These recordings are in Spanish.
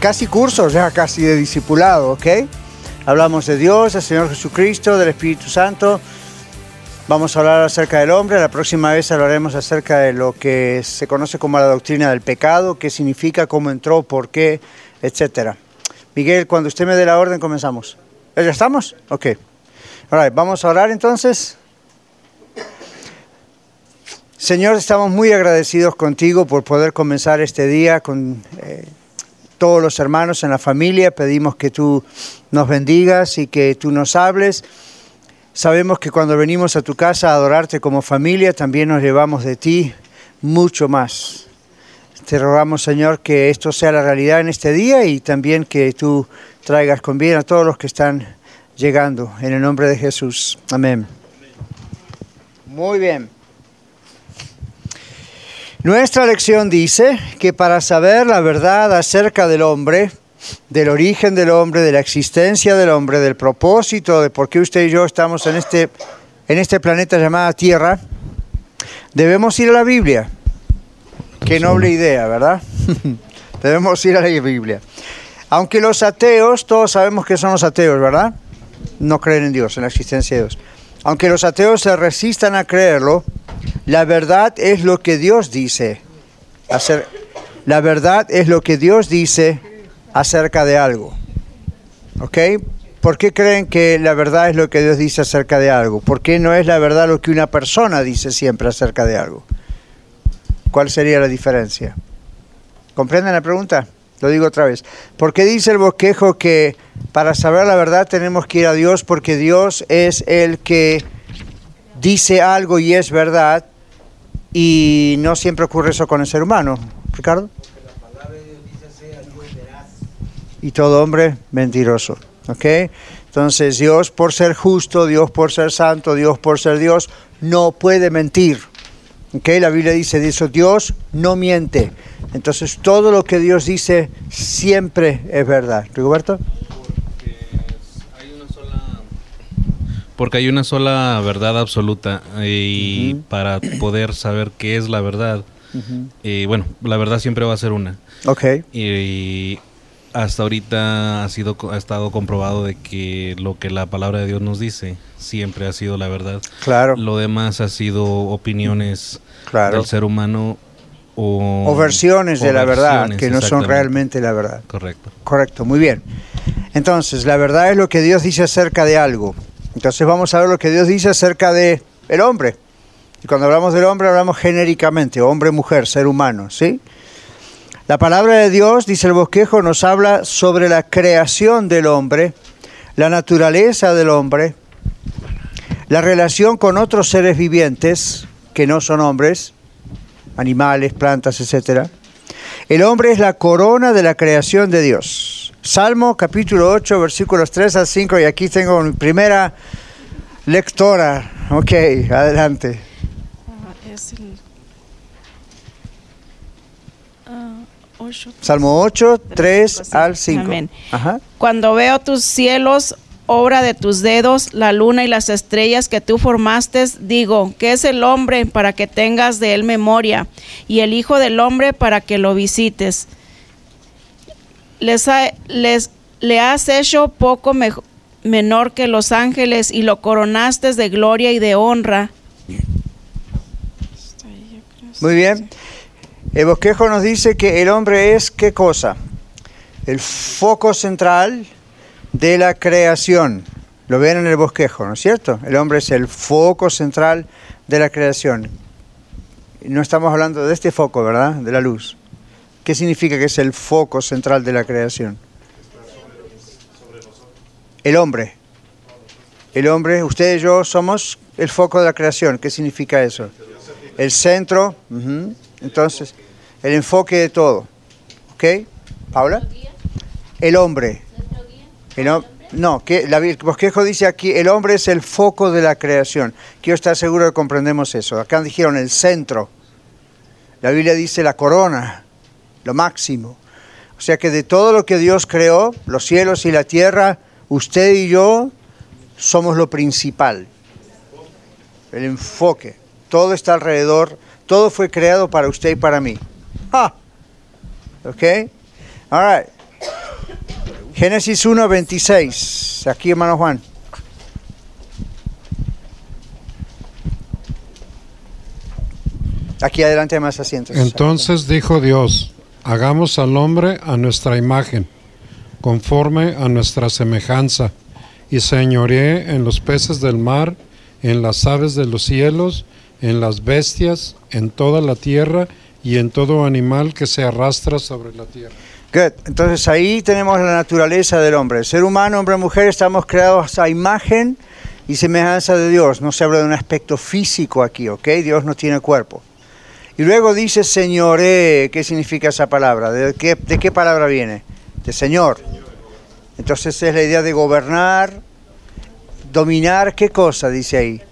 casi curso, ya casi de discipulado, ¿ok? Hablamos de Dios, del Señor Jesucristo, del Espíritu Santo. Vamos a hablar acerca del hombre. La próxima vez hablaremos acerca de lo que se conoce como la doctrina del pecado, qué significa, cómo entró, por qué, etc. Miguel, cuando usted me dé la orden, comenzamos. ¿Ya estamos? Ok. Ahora, vamos a orar entonces. Señor, estamos muy agradecidos contigo por poder comenzar este día con eh, todos los hermanos en la familia. Pedimos que tú nos bendigas y que tú nos hables. Sabemos que cuando venimos a tu casa a adorarte como familia, también nos llevamos de ti mucho más. Te rogamos, Señor, que esto sea la realidad en este día y también que tú traigas con bien a todos los que están llegando. En el nombre de Jesús. Amén. Muy bien. Nuestra lección dice que para saber la verdad acerca del hombre, del origen del hombre, de la existencia del hombre, del propósito de por qué usted y yo estamos en este, en este planeta llamado Tierra, debemos ir a la Biblia. Qué noble idea, ¿verdad? debemos ir a la Biblia. Aunque los ateos, todos sabemos que son los ateos, ¿verdad? No creen en Dios, en la existencia de Dios. Aunque los ateos se resistan a creerlo, la verdad es lo que Dios dice. la verdad es lo que Dios dice acerca de algo. ¿Ok? ¿Por qué creen que la verdad es lo que Dios dice acerca de algo? ¿Por qué no es la verdad lo que una persona dice siempre acerca de algo? ¿Cuál sería la diferencia? ¿Comprenden la pregunta? Lo digo otra vez. ¿Por qué dice el bosquejo que para saber la verdad tenemos que ir a Dios? Porque Dios es el que dice algo y es verdad y no siempre ocurre eso con el ser humano. Ricardo. Y todo hombre mentiroso. ¿Ok? Entonces Dios por ser justo, Dios por ser santo, Dios por ser Dios, no puede mentir. ¿Ok? La Biblia dice eso, Dios no miente. Entonces todo lo que Dios dice siempre es verdad. ¿Rigoberto? Porque hay una sola verdad absoluta y para poder saber qué es la verdad, y bueno, la verdad siempre va a ser una. Ok. Y, hasta ahorita ha sido ha estado comprobado de que lo que la palabra de Dios nos dice siempre ha sido la verdad. Claro. Lo demás ha sido opiniones del ser humano o, o versiones de la verdad que no son realmente la verdad. Correcto. Correcto, muy bien. Entonces, la verdad es lo que Dios dice acerca de algo. Entonces vamos a ver lo que Dios dice acerca de el hombre. Y cuando hablamos del hombre hablamos genéricamente, hombre, mujer, ser humano, ¿sí? La palabra de Dios, dice el bosquejo, nos habla sobre la creación del hombre, la naturaleza del hombre, la relación con otros seres vivientes que no son hombres, animales, plantas, etc. El hombre es la corona de la creación de Dios. Salmo capítulo 8, versículos 3 al 5, y aquí tengo mi primera lectora. Ok, adelante. Ah, Salmo 8, 3 al 5. Cuando veo tus cielos, obra de tus dedos, la luna y las estrellas que tú formaste, digo, ¿qué es el hombre para que tengas de él memoria? Y el Hijo del Hombre para que lo visites les, les le has hecho poco menor que los ángeles y lo coronaste de gloria y de honra. Muy bien. El bosquejo nos dice que el hombre es qué cosa? El foco central de la creación. Lo ven en el bosquejo, ¿no es cierto? El hombre es el foco central de la creación. No estamos hablando de este foco, ¿verdad? De la luz. ¿Qué significa que es el foco central de la creación? El hombre. El hombre, usted y yo somos el foco de la creación. ¿Qué significa eso? El centro. Entonces, el enfoque de todo. ¿Ok? Paula. El hombre. El hom- no, que la, bosquejo dice aquí, el hombre es el foco de la creación. Quiero estar seguro que comprendemos eso. Acá dijeron el centro. La Biblia dice la corona, lo máximo. O sea que de todo lo que Dios creó, los cielos y la tierra, usted y yo somos lo principal. El enfoque. Todo está alrededor. Todo fue creado para usted y para mí. Ah. ¿Ok? All right. Génesis 1, 26. Aquí, hermano Juan. Aquí adelante más asientos. Entonces dijo Dios, hagamos al hombre a nuestra imagen, conforme a nuestra semejanza, y señoree en los peces del mar, en las aves de los cielos, en las bestias, en toda la tierra y en todo animal que se arrastra sobre la tierra. Good. Entonces ahí tenemos la naturaleza del hombre. Ser humano, hombre, mujer, estamos creados a imagen y semejanza de Dios. No se habla de un aspecto físico aquí, ¿ok? Dios no tiene cuerpo. Y luego dice señoré. ¿Qué significa esa palabra? ¿De qué, de qué palabra viene? De Señor. Entonces es la idea de gobernar, dominar, ¿qué cosa dice ahí?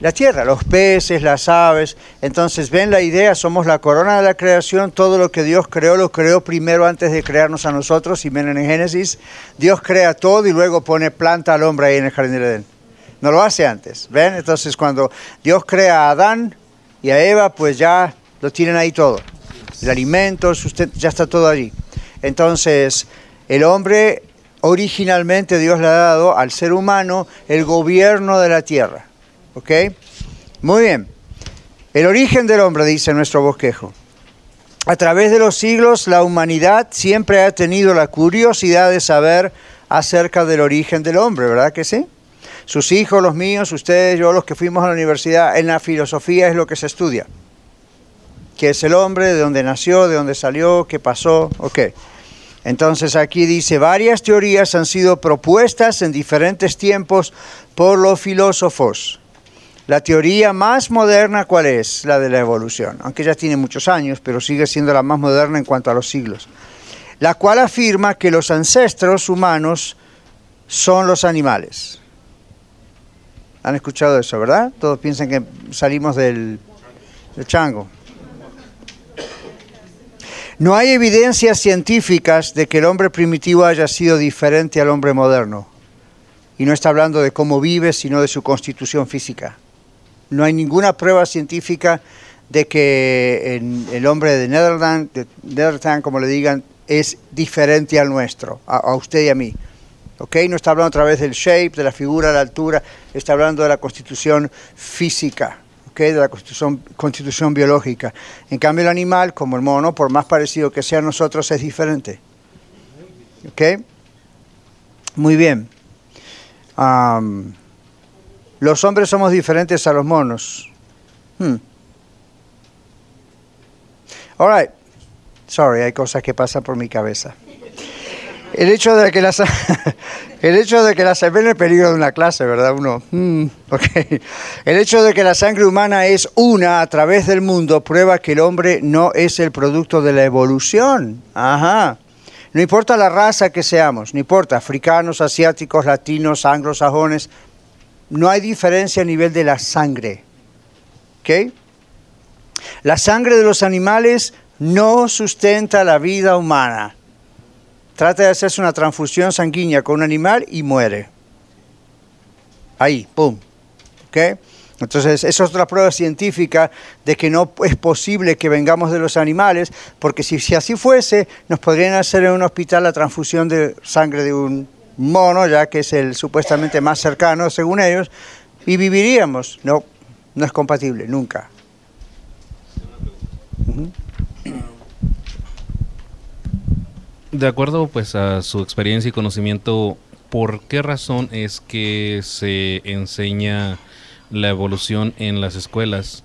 La tierra, los peces, las aves. Entonces, ven la idea, somos la corona de la creación, todo lo que Dios creó lo creó primero antes de crearnos a nosotros, y ven en Génesis, Dios crea todo y luego pone planta al hombre ahí en el jardín del Edén. No lo hace antes, ¿ven? Entonces, cuando Dios crea a Adán y a Eva, pues ya lo tienen ahí todo. El alimento, el sustento, ya está todo allí. Entonces, el hombre originalmente Dios le ha dado al ser humano el gobierno de la tierra. ¿Ok? Muy bien. El origen del hombre, dice nuestro bosquejo. A través de los siglos, la humanidad siempre ha tenido la curiosidad de saber acerca del origen del hombre, ¿verdad que sí? Sus hijos, los míos, ustedes, yo, los que fuimos a la universidad, en la filosofía es lo que se estudia. ¿Qué es el hombre? ¿De dónde nació? ¿De dónde salió? ¿Qué pasó? Ok. Entonces aquí dice, varias teorías han sido propuestas en diferentes tiempos por los filósofos. La teoría más moderna, ¿cuál es? La de la evolución, aunque ya tiene muchos años, pero sigue siendo la más moderna en cuanto a los siglos. La cual afirma que los ancestros humanos son los animales. ¿Han escuchado eso, verdad? Todos piensan que salimos del, del chango. No hay evidencias científicas de que el hombre primitivo haya sido diferente al hombre moderno. Y no está hablando de cómo vive, sino de su constitución física. No hay ninguna prueba científica de que el hombre de Netherland, de Netherland, como le digan, es diferente al nuestro, a, usted y a mí. ¿Ok? No está hablando a través del shape, de la figura, la altura, está hablando de la constitución física, De la constitución, constitución biológica. En cambio, el animal, como el mono, por más parecido que sea a nosotros, es diferente. ¿Ok? Muy bien. Am, los hombres somos diferentes a los monos. Hmm. All right. Sorry, hay cosas que pasan por mi cabeza. El hecho de que las el hecho de que la ven el peligro de una clase, ¿verdad? Uno, hmm, ok. El hecho de que la sangre humana es una a través del mundo prueba que el hombre no es el producto de la evolución. Ajá. No importa la raza que seamos, no importa, africanos, asiáticos, latinos, anglosajones, no hay diferencia a nivel de la sangre. La sangre de los animales no sustenta la vida humana. Trata de hacerse una transfusión sanguínea con un animal y muere. Ahí, pum. ¿Ok? Entonces, es otra prueba científica de que no es posible que vengamos de los animales, porque si, si así fuese, nos podrían hacer en un hospital la transfusión de sangre de un mono, ya que es el supuestamente más cercano, según ellos, y viviríamos. No, no es compatible, nunca. De acuerdo pues a su experiencia y conocimiento, ¿por qué razón es que se enseña la evolución en las escuelas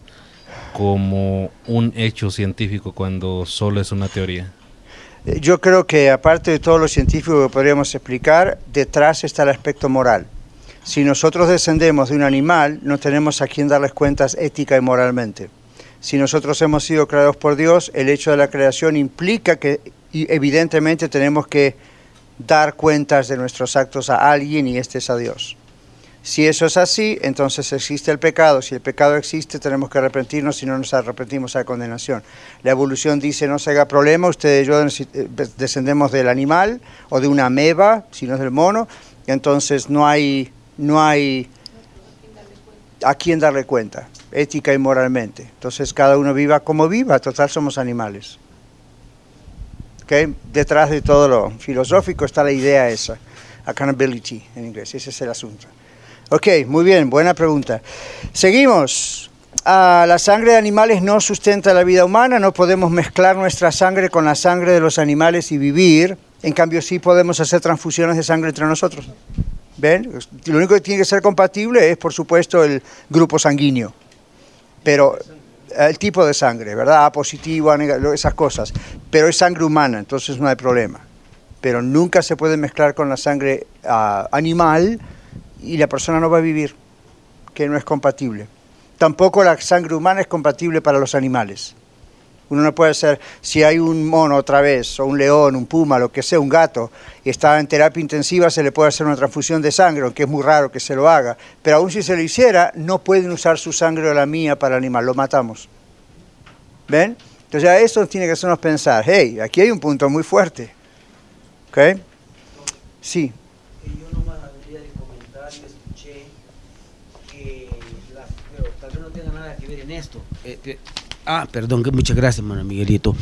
como un hecho científico cuando solo es una teoría? Eh, Yo creo que aparte de todo lo científico que podríamos explicar, detrás está el aspecto moral. Si nosotros descendemos de un animal, no tenemos a quien darles cuentas ética y moralmente. Si nosotros hemos sido creados por Dios, el hecho de la creación implica que Y evidentemente tenemos que dar cuentas de nuestros actos a alguien y este es a Dios. Si eso es así, entonces existe el pecado. Si el pecado existe, tenemos que arrepentirnos. Si no nos arrepentimos, hay condenación. La evolución dice, no se haga problema, ustedes y yo eh, descendemos del animal o de una ameba, si no es del mono. Entonces no hay, no hay a quién darle cuenta, ética y moralmente. Entonces cada uno viva como viva, total somos animales. ¿Okay? Detrás de todo lo filosófico está la idea esa, accountability en inglés, ese es el asunto. Ok, muy bien, buena pregunta. Seguimos. Ah, la sangre de animales no sustenta la vida humana, no podemos mezclar nuestra sangre con la sangre de los animales y vivir. En cambio, sí podemos hacer transfusiones de sangre entre nosotros. ¿Ven? Lo único que tiene que ser compatible es, por supuesto, el grupo sanguíneo. Pero el tipo de sangre, ¿verdad? A positivo, A negativo, esas cosas. Pero es sangre humana, entonces no hay problema. Pero nunca se puede mezclar con la sangre ah, animal y la persona no va a vivir, que no es compatible. Tampoco la sangre humana es compatible para los animales. Uno no puede ser, si hay un mono otra vez, o un león, un puma, lo que sea, un gato, y está en terapia intensiva, se le puede hacer una transfusión de sangre, aunque es muy raro que se lo haga. Pero aún si se lo hiciera, no pueden usar su sangre o la mía para el animal, lo matamos. ¿Ven? Entonces a eso tiene que hacernos pensar, hey, aquí hay un punto muy fuerte. ¿Ok? Sí. esto. Eh, ah, perdón, que muchas gracias, hermano Miguelito.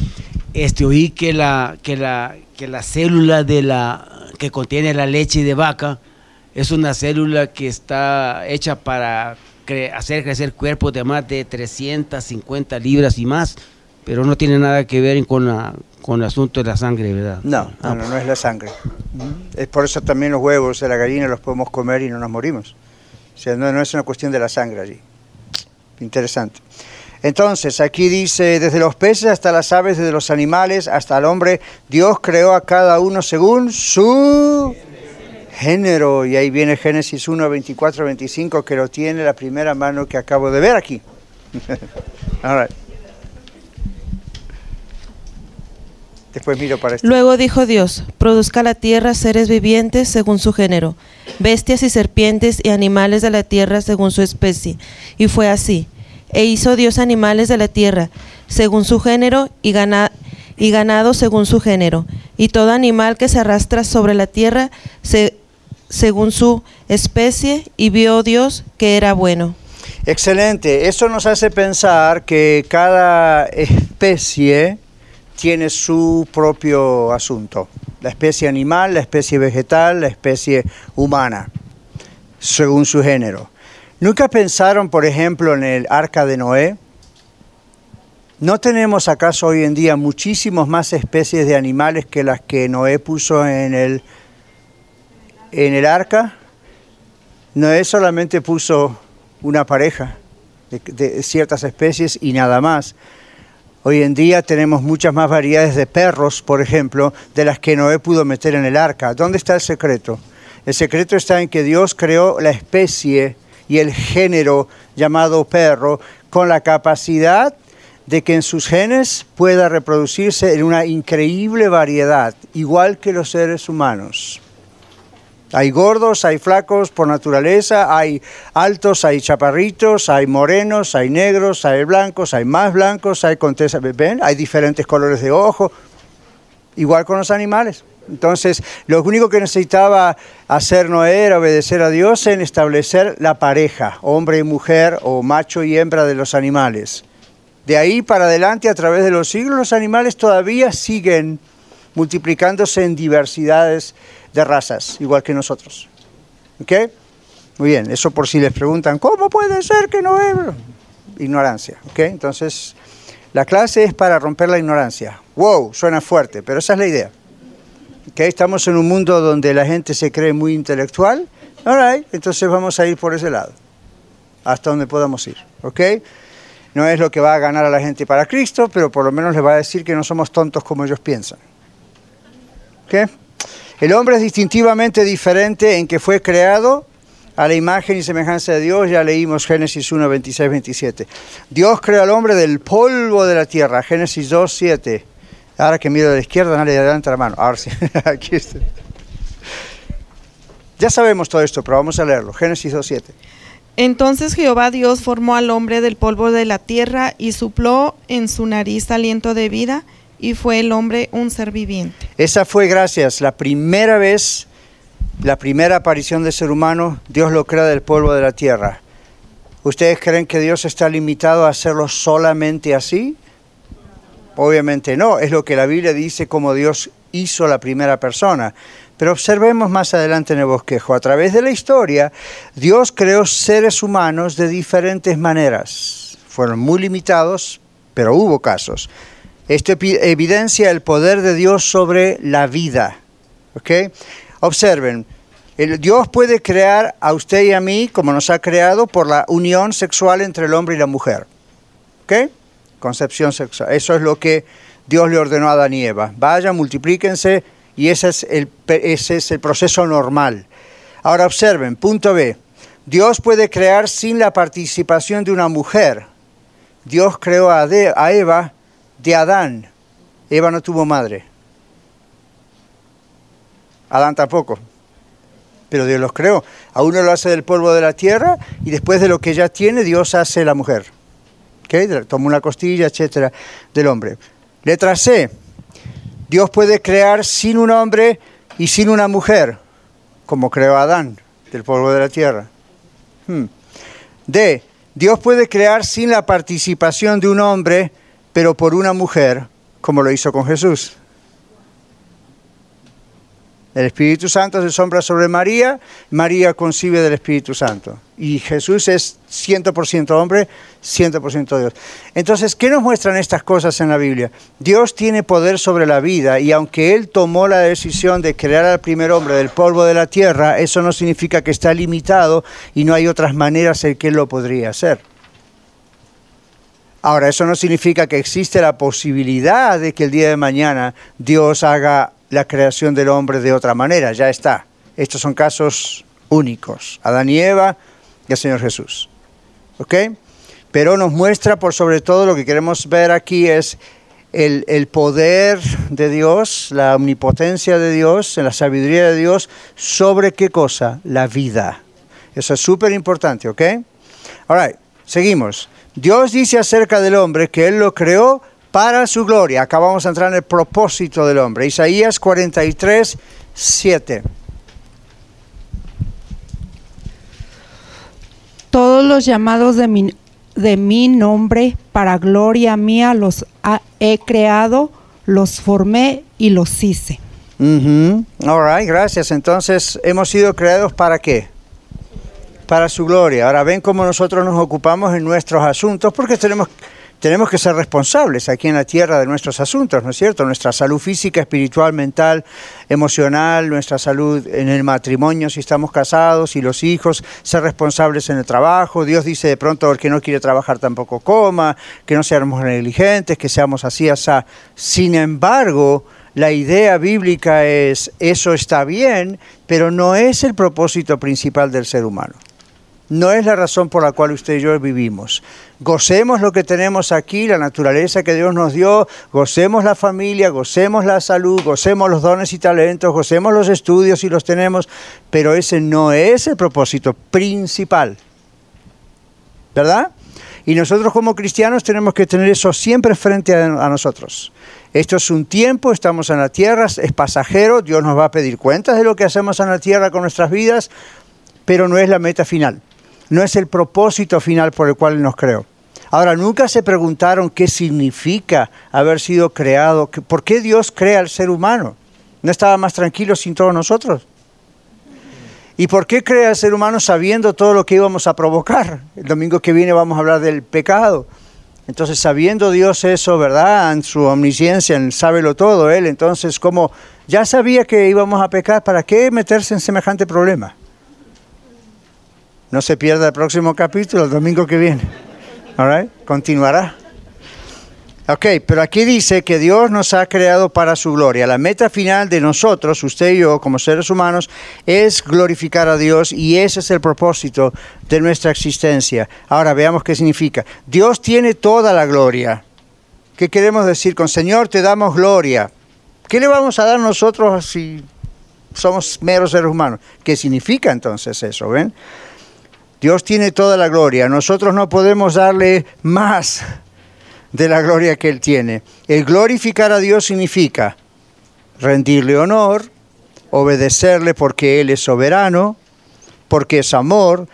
Este, oí que la, que la, que la célula de la, que contiene la leche de vaca es una célula que está hecha para hacer crecer cuerpos de más de 350 libras y más, pero no tiene nada que ver con, la, con el asunto de la sangre, ¿verdad? No, no, no, es la sangre. Es por eso también los huevos de la gallina los podemos comer y no nos morimos. O sea, no, no es una cuestión de la sangre allí. Interesante. Entonces, aquí dice, desde los peces hasta las aves, desde los animales hasta el hombre, Dios creó a cada uno según su género. Y ahí viene Génesis 1, 24, 25, que lo tiene la primera mano que acabo de ver aquí. Después miro para esto. Luego dijo Dios, produzca la tierra seres vivientes según su género, bestias y serpientes y animales de la tierra según su especie. Y fue así. E hizo Dios animales de la tierra según su género y, ganado según su género, y todo animal que se arrastra sobre la tierra según su especie, y vio Dios que era bueno. Excelente. Eso nos hace pensar que cada especie tiene su propio asunto. La especie animal, la especie vegetal, la especie humana, según su género. ¿Nunca pensaron, por ejemplo, en el arca de Noé? ¿No tenemos acaso hoy en día muchísimas más especies de animales que las que Noé puso en el, en el arca? Noé solamente puso una pareja de ciertas especies y nada más. Hoy en día tenemos muchas más variedades de perros, por ejemplo, de las que Noé pudo meter en el arca. ¿Dónde está el secreto? El secreto está en que Dios creó la especie y el género llamado perro con la capacidad de que en sus genes pueda reproducirse en una increíble variedad, igual que los seres humanos. Hay gordos, hay flacos por naturaleza, hay altos, hay chaparritos, hay morenos, hay negros, hay blancos, hay más blancos, hay contesas, ¿ven? Hay diferentes colores de ojo, igual con los animales. Entonces, lo único que necesitaba hacer Noé era obedecer a Dios en establecer la pareja, hombre y mujer o macho y hembra de los animales. De ahí para adelante, a través de los siglos, los animales todavía siguen multiplicándose en diversidades de razas, igual que nosotros. ¿Ok? Muy bien, eso por si les preguntan, ¿cómo puede ser que no Ignorancia, ¿ok? Entonces, la clase es para romper la ignorancia. Wow, suena fuerte, pero esa es la idea que estamos en un mundo donde la gente se cree muy intelectual, all entonces vamos a ir por ese lado, hasta donde podamos ir, ¿ok? No es lo que va a ganar a la gente para Cristo, pero por lo menos les va a decir que no somos tontos como ellos piensan. ¿Ok? El hombre es distintivamente diferente en que fue creado a la imagen y semejanza de Dios, ya leímos Génesis 1, 26, 27. Dios creó al hombre del polvo de la tierra, Génesis 2, 7. Ahora que miro de la izquierda, nadie adelante la mano. Ahora sí, aquí está. Ya sabemos todo esto, pero vamos a leerlo. Génesis 2.7. Entonces Jehová Dios formó al hombre del polvo de la tierra y supló en su nariz aliento de vida y fue el hombre un ser viviente. Esa fue, gracias, la primera vez, la primera aparición del ser humano, Dios lo crea del polvo de la tierra. ¿Ustedes creen que Dios está limitado a hacerlo solamente así? Obviamente no, es lo que la Biblia dice como Dios hizo la primera persona. Pero observemos más adelante en el bosquejo, a través de la historia, Dios creó seres humanos de diferentes maneras. Fueron muy limitados, pero hubo casos. Esto evidencia el poder de Dios sobre la vida. ¿ok? Observen, Dios puede crear a usted y a mí como nos ha creado por la unión sexual entre el hombre y la mujer. ¿Ok? Concepción sexual. Eso es lo que Dios le ordenó a Adán y Eva. Vayan, multiplíquense y ese es el, ese es el proceso normal. Ahora observen, punto B. Dios puede crear sin la participación de una mujer. Dios creó a, a Eva de Adán. Eva no tuvo madre. Adán tampoco. Pero Dios los creó. A uno lo hace del polvo de la tierra y después de lo que ya tiene, Dios hace la mujer. Toma una costilla, etcétera, del hombre. Letra C. Dios puede crear sin un hombre y sin una mujer, como creó Adán, del polvo de la tierra. Hmm. D. Dios puede crear sin la participación de un hombre, pero por una mujer, como lo hizo con Jesús. El Espíritu Santo se sombra sobre María, María concibe del Espíritu Santo. Y Jesús es 100% hombre, 100% Dios. Entonces, ¿qué nos muestran estas cosas en la Biblia? Dios tiene poder sobre la vida y aunque Él tomó la decisión de crear al primer hombre del polvo de la tierra, eso no significa que está limitado y no hay otras maneras en que Él lo podría hacer. Ahora, eso no significa que existe la posibilidad de que el día de mañana Dios haga la creación del hombre de otra manera, ya está. Estos son casos únicos, Adán y Eva y el Señor Jesús. ¿Ok? Pero nos muestra por sobre todo lo que queremos ver aquí es el, el, poder de Dios, la omnipotencia de Dios, la sabiduría de Dios, sobre qué cosa? La vida. Eso es súper importante, ¿ok? Ahora, seguimos. Dios dice acerca del hombre que Él lo creó para su gloria. Acá vamos a entrar en el propósito del hombre. Isaías 43, 7. Todos los llamados de mi, de mi nombre para gloria mía los ha, he creado, los formé y los hice. Uh -huh. All right, gracias. Entonces, hemos sido creados para qué? Para su gloria. Ahora ven cómo nosotros nos ocupamos en nuestros asuntos porque tenemos tenemos que ser responsables aquí en la tierra de nuestros asuntos, ¿no es cierto? Nuestra salud física, espiritual, mental, emocional, nuestra salud en el matrimonio, si estamos casados, y los hijos, ser responsables en el trabajo. Dios dice de pronto el que no quiere trabajar tampoco coma, que no seamos negligentes, que seamos así, así. Sin embargo, la idea bíblica es, eso está bien, pero no es el propósito principal del ser humano no es la razón por la cual usted y yo vivimos. Gocemos lo que tenemos aquí, la naturaleza que Dios nos dio, gocemos la familia, gocemos la salud, gocemos los dones y talentos, gocemos los estudios si los tenemos, pero ese no es el propósito principal. ¿Verdad? Y nosotros como cristianos tenemos que tener eso siempre frente a, nosotros. Esto es un tiempo, estamos en la tierra, es pasajero, Dios nos va a pedir cuentas de lo que hacemos en la tierra con nuestras vidas, pero no es la meta final no es el propósito final por el cual nos creó. Ahora, nunca se preguntaron qué significa haber sido creado, por qué Dios crea al ser humano. ¿No estaba más tranquilo sin todos nosotros? ¿Y por qué crea al ser humano sabiendo todo lo que íbamos a provocar? El domingo que viene vamos a hablar del pecado. Entonces, sabiendo Dios eso, ¿verdad? En su omnisciencia, en sábelo todo, Él, entonces, como ya sabía que íbamos a pecar, ¿para qué meterse en semejante problema? No se pierda el próximo capítulo, el domingo que viene. All? Continuará. Ok, pero aquí dice que Dios nos ha creado para su gloria. La meta final de nosotros, usted y yo, como seres humanos, es glorificar a Dios y ese es el propósito de nuestra existencia. Ahora veamos qué significa. Dios tiene toda la gloria. ¿Qué queremos decir con Señor, te damos gloria? ¿Qué le vamos a dar nosotros si somos meros seres humanos? ¿Qué significa entonces eso? ¿Ven? Dios tiene toda la gloria. Nosotros no podemos darle más de la gloria que Él tiene. El glorificar a Dios significa rendirle honor, obedecerle porque Él es soberano, porque es amor.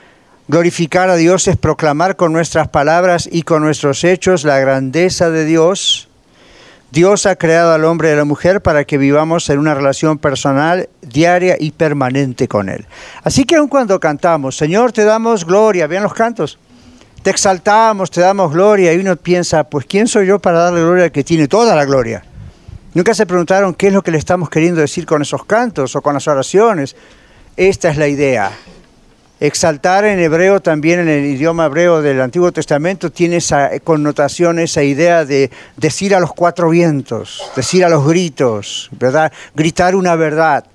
Glorificar a Dios es proclamar con nuestras palabras y con nuestros hechos la grandeza de Dios. Dios ha creado al hombre y a la mujer para que vivamos en una relación personal, diaria y permanente con Él. Así que aun cuando cantamos, Señor, te damos gloria, vean los cantos, te exaltamos, te damos gloria, y uno piensa, pues ¿quién soy yo para darle gloria al que tiene toda la gloria? Nunca se preguntaron qué es lo que le estamos queriendo decir con esos cantos o con las oraciones. Esta es la idea. Exaltar en hebreo, también en el idioma hebreo del Antiguo Testamento, tiene esa connotación, esa idea de decir a los cuatro vientos, decir a los gritos, ¿verdad? Gritar una verdad.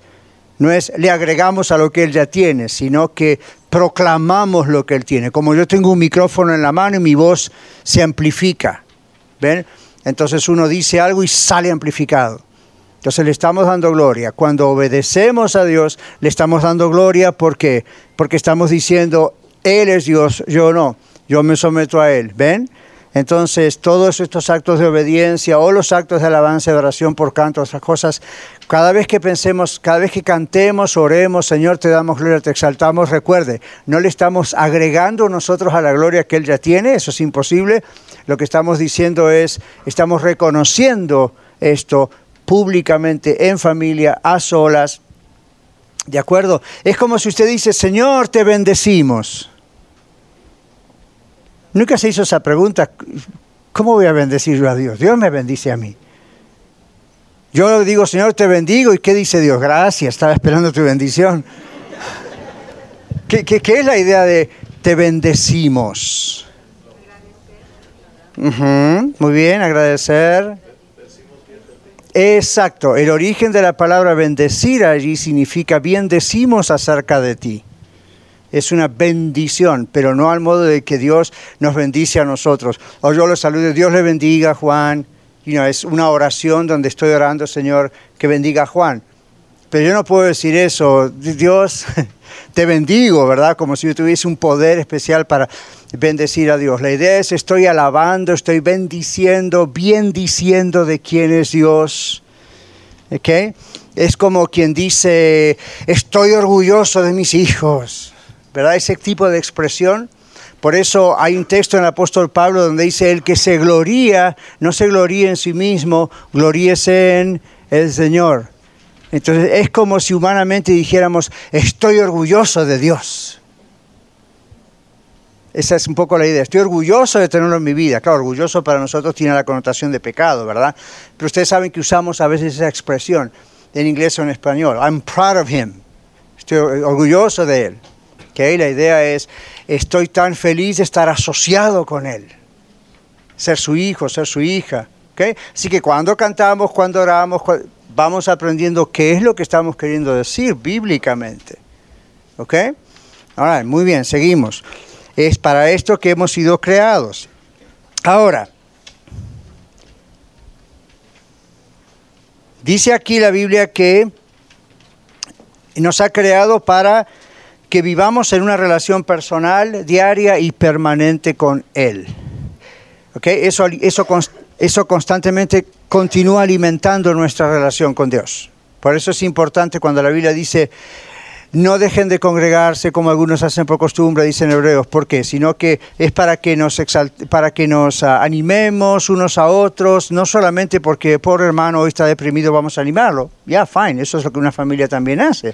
No es le agregamos a lo que él ya tiene, sino que proclamamos lo que él tiene. Como yo tengo un micrófono en la mano y mi voz se amplifica. ¿Ven? Entonces uno dice algo y sale amplificado. Entonces le estamos dando gloria. Cuando obedecemos a Dios, le estamos dando gloria porque porque estamos diciendo él es Dios, yo no. Yo me someto a él, ¿ven? Entonces, todos estos actos de obediencia o los actos de alabanza, de oración por canto, esas cosas, cada vez que pensemos, cada vez que cantemos, oremos, Señor, te damos gloria, te exaltamos, recuerde, no le estamos agregando nosotros a la gloria que Él ya tiene, eso es imposible. Lo que estamos diciendo es, estamos reconociendo esto públicamente, en familia, a solas. ¿De acuerdo? Es como si usted dice, Señor, te bendecimos. Nunca se hizo esa pregunta, ¿cómo voy a bendecir yo a Dios? Dios me bendice a mí. Yo digo, Señor, te bendigo, ¿y qué dice Dios? Gracias, estaba esperando tu bendición. ¿Qué, qué, es la idea de te bendecimos? Muy bien, agradecer. Exacto, el origen de la palabra bendecir allí significa bien decimos acerca de ti. Es una bendición, pero no al modo de que Dios nos bendice a nosotros. O yo lo saludo, Dios le bendiga, Juan. You know, es una oración donde estoy orando, Señor, que bendiga a Juan. Pero yo no puedo decir eso, Dios, te bendigo, ¿verdad? Como si yo tuviese un poder especial para bendecir a Dios. La idea es estoy alabando, estoy bendiciendo, bien diciendo de quién es Dios. ¿Ok? Es como quien dice, estoy orgulloso de mis hijos, ¿verdad? Ese tipo de expresión. Por eso hay un texto en el apóstol Pablo donde dice, el que se gloría, no se gloríe en sí mismo, gloríese en el Señor. Entonces es como si humanamente dijéramos, estoy orgulloso de Dios. Esa es un poco la idea. Estoy orgulloso de tenerlo en mi vida. Claro, orgulloso para nosotros tiene la connotación de pecado, ¿verdad? Pero ustedes saben que usamos a veces esa expresión en inglés o en español. I'm proud of him. Estoy orgulloso de él. ¿Okay? La idea es, estoy tan feliz de estar asociado con él. Ser su hijo, ser su hija. ¿Okay? Así que cuando cantamos, cuando oramos, vamos aprendiendo qué es lo que estamos queriendo decir bíblicamente. ¿Ok? Ahora, muy bien, seguimos. Es para esto que hemos sido creados. Ahora, dice aquí la Biblia que nos ha creado para que vivamos en una relación personal, diaria y permanente con Él. ¿Ok? Eso, eso, eso constantemente continúa alimentando nuestra relación con Dios. Por eso es importante cuando la Biblia dice, no dejen de congregarse como algunos hacen por costumbre, dicen hebreos. ¿Por qué? Sino que es para que nos, para que nos uh, animemos unos a otros, no solamente porque pobre hermano hoy está deprimido, vamos a animarlo. Ya, yeah, fine, eso es lo que una familia también hace.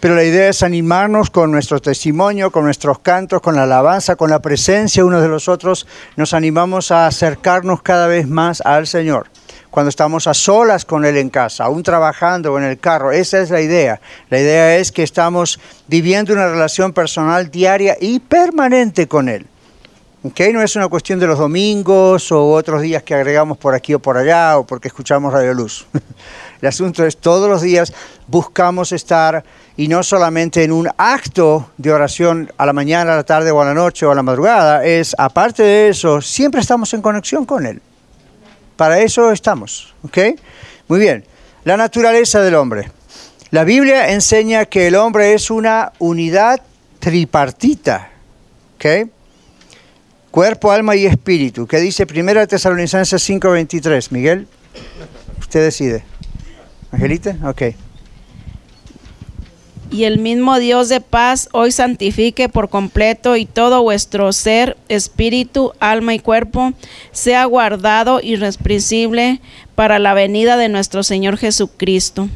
Pero la idea es animarnos con nuestro testimonio, con nuestros cantos, con la alabanza, con la presencia unos de los otros. Nos animamos a acercarnos cada vez más al Señor cuando estamos a solas con Él en casa, aún trabajando o en el carro. Esa es la idea. La idea es que estamos viviendo una relación personal diaria y permanente con Él. ¿Okay? No es una cuestión de los domingos o otros días que agregamos por aquí o por allá o porque escuchamos Radio Luz. El asunto es todos los días buscamos estar y no solamente en un acto de oración a la mañana, a la tarde o a la noche o a la madrugada, es aparte de eso, siempre estamos en conexión con Él Para eso estamos, ¿ok? Muy bien. La naturaleza del hombre. La Biblia enseña que el hombre es una unidad tripartita, ¿ok? Cuerpo, alma y espíritu. ¿Qué dice 1 Tesalonicenses 5:23? Miguel, usted decide. Angelita, ok. Y el mismo Dios de paz hoy santifique por completo y todo vuestro ser, espíritu, alma y cuerpo sea guardado irreprensible para la venida de nuestro Señor Jesucristo.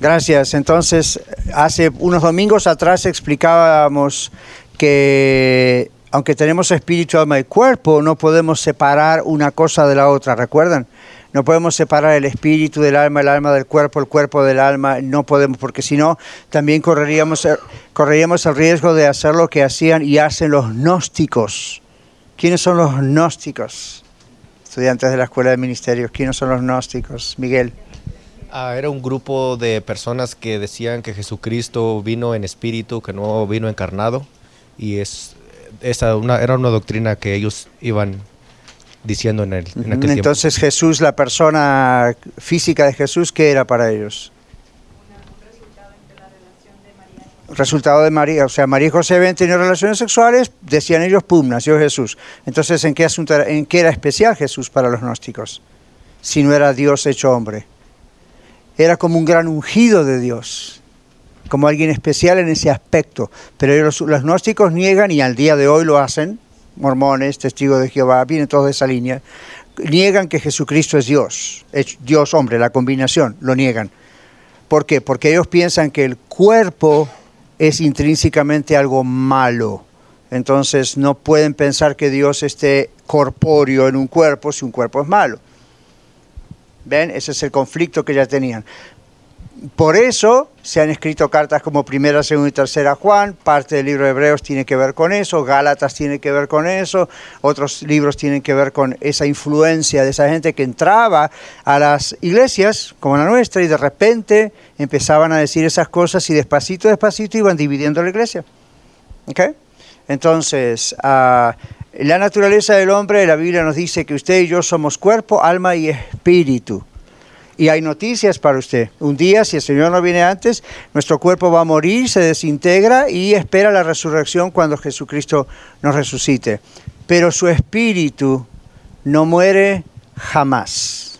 Gracias. Entonces, hace unos domingos atrás explicábamos que aunque tenemos espíritu, alma y cuerpo, no podemos separar una cosa de la otra, ¿recuerdan? No podemos separar el espíritu del alma, el alma del cuerpo, el cuerpo del alma, no podemos, porque si no, también correríamos, correríamos el riesgo de hacer lo que hacían y hacen los gnósticos. ¿Quiénes son los gnósticos? Estudiantes de la Escuela de Ministerios, ¿quiénes son los gnósticos? Miguel. Ah, era un grupo de personas que decían que Jesucristo vino en espíritu, que no vino encarnado, y es esa una, era una doctrina que ellos iban diciendo en, el, en aquel Entonces Jesús, la persona física de Jesús, ¿qué era para ellos? resultado de María, o sea, María y José habían tenido relaciones sexuales, decían ellos, pum, nació Jesús. Entonces, ¿en qué, asunto era, ¿en qué era especial Jesús para los gnósticos? Si no era Dios hecho hombre. Era como un gran ungido de Dios como alguien especial en ese aspecto. Pero los, los gnósticos niegan, y al día de hoy lo hacen, mormones, testigos de Jehová, vienen todos de esa línea, niegan que Jesucristo es Dios, es Dios hombre, la combinación, lo niegan. ¿Por qué? Porque ellos piensan que el cuerpo es intrínsecamente algo malo. Entonces no pueden pensar que Dios esté corpóreo en un cuerpo si un cuerpo es malo. ¿Ven? Ese es el conflicto que ya tenían. Por eso se han escrito cartas como primera, segunda y tercera Juan, parte del libro de Hebreos tiene que ver con eso, Gálatas tiene que ver con eso, otros libros tienen que ver con esa influencia de esa gente que entraba a las iglesias como la nuestra y de repente empezaban a decir esas cosas y despacito, despacito iban dividiendo la iglesia. Entonces, uh, la naturaleza del hombre, la Biblia nos dice que usted y yo somos cuerpo, alma y espíritu. Y hay noticias para usted. Un día, si el Señor no viene antes, nuestro cuerpo va a morir, se desintegra y espera la resurrección cuando Jesucristo nos resucite. Pero su espíritu no muere jamás.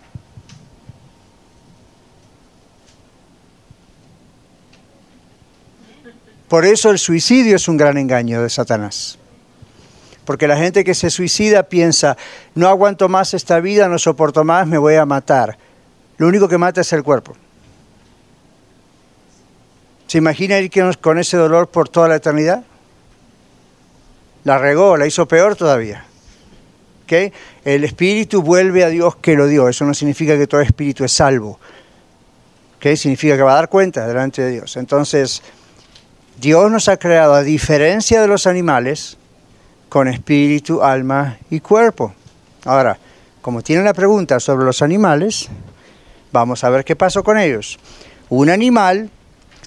Por eso el suicidio es un gran engaño de Satanás. Porque la gente que se suicida piensa, no aguanto más esta vida, no soporto más, me voy a matar lo único que mata es el cuerpo. ¿Se imagina ir con ese dolor por toda la eternidad? La regó, la hizo peor todavía. ¿Okay? El espíritu vuelve a Dios que lo dio. Eso no significa que todo espíritu es salvo. ¿Okay? Significa que va a dar cuenta delante de Dios. Entonces, Dios nos ha creado, a diferencia de los animales, con espíritu, alma y cuerpo. Ahora, como tiene una pregunta sobre los animales, Vamos a ver qué pasó con ellos. Un animal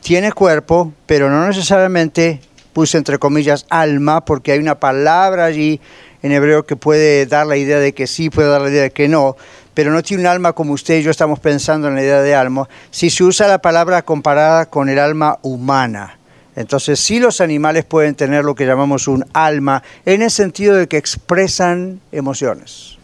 tiene cuerpo, pero no necesariamente puse entre comillas alma, porque hay una palabra allí en hebreo que puede dar la idea de que sí, puede dar la idea de que no, pero no tiene un alma como usted y yo estamos pensando en la idea de alma, si se usa la palabra comparada con el alma humana. Entonces sí los animales pueden tener lo que llamamos un alma, en el sentido de que expresan emociones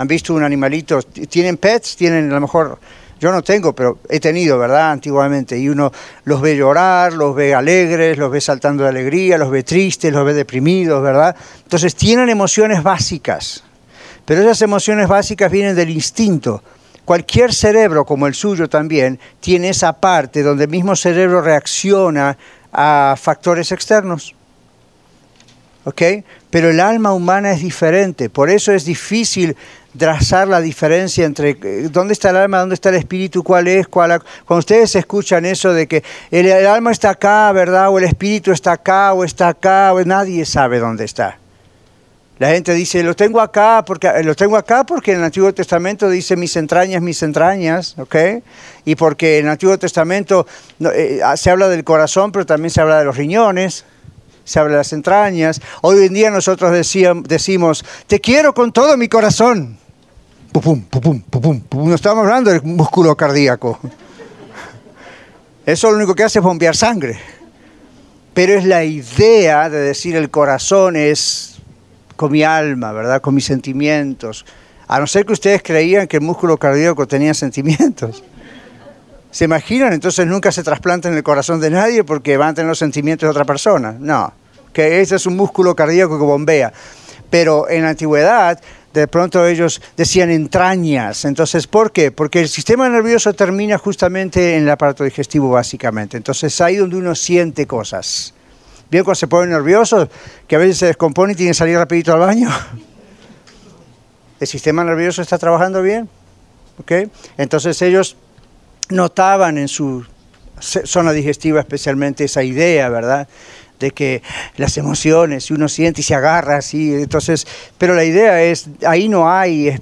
han visto un animalito, tienen pets, tienen a lo mejor, yo no tengo, pero he tenido, ¿verdad? Antiguamente, y uno los ve llorar, los ve alegres, los ve saltando de alegría, los ve tristes, los ve deprimidos, ¿verdad? Entonces tienen emociones básicas, pero esas emociones básicas vienen del instinto. Cualquier cerebro, como el suyo también, tiene esa parte donde el mismo cerebro reacciona a factores externos. Pero el alma humana es diferente, por eso es difícil trazar la diferencia entre eh, dónde está el alma, dónde está el espíritu, cuál es, cuál... Cuando ustedes escuchan eso de que el, alma está acá, ¿verdad? O el espíritu está acá, o está acá, o nadie sabe dónde está. La gente dice, lo tengo acá porque eh, lo tengo acá porque en el Antiguo Testamento dice mis entrañas, mis entrañas, ¿ok? Y porque en el Antiguo Testamento eh, se habla del corazón, pero también se habla de los riñones, se de las entrañas. Hoy en día nosotros decíamos, te quiero con todo mi corazón. Pupum, pupum, pupum, pupum. No estamos hablando del músculo cardíaco. Eso lo único que hace es bombear sangre. Pero es la idea de decir el corazón es con mi alma, ¿verdad? Con mis sentimientos. A no ser que ustedes creían que el músculo cardíaco tenía sentimientos. ¿Se imaginan? Entonces nunca se trasplantan el corazón de nadie porque van a tener los sentimientos de otra persona. No, que ese es un músculo cardíaco que bombea. Pero en la antigüedad, de pronto ellos decían entrañas. Entonces, ¿por qué? Porque el sistema nervioso termina justamente en el aparato digestivo, básicamente. Entonces, ahí donde uno siente cosas. Bien, cuando se pone nervioso, que a veces se descompone y tiene que salir rapidito al baño. ¿El sistema nervioso está trabajando bien? ¿Ok? Entonces ellos notaban en su zona digestiva especialmente esa idea, ¿verdad? De que las emociones, uno siente y se agarra así, entonces, pero la idea es, ahí no hay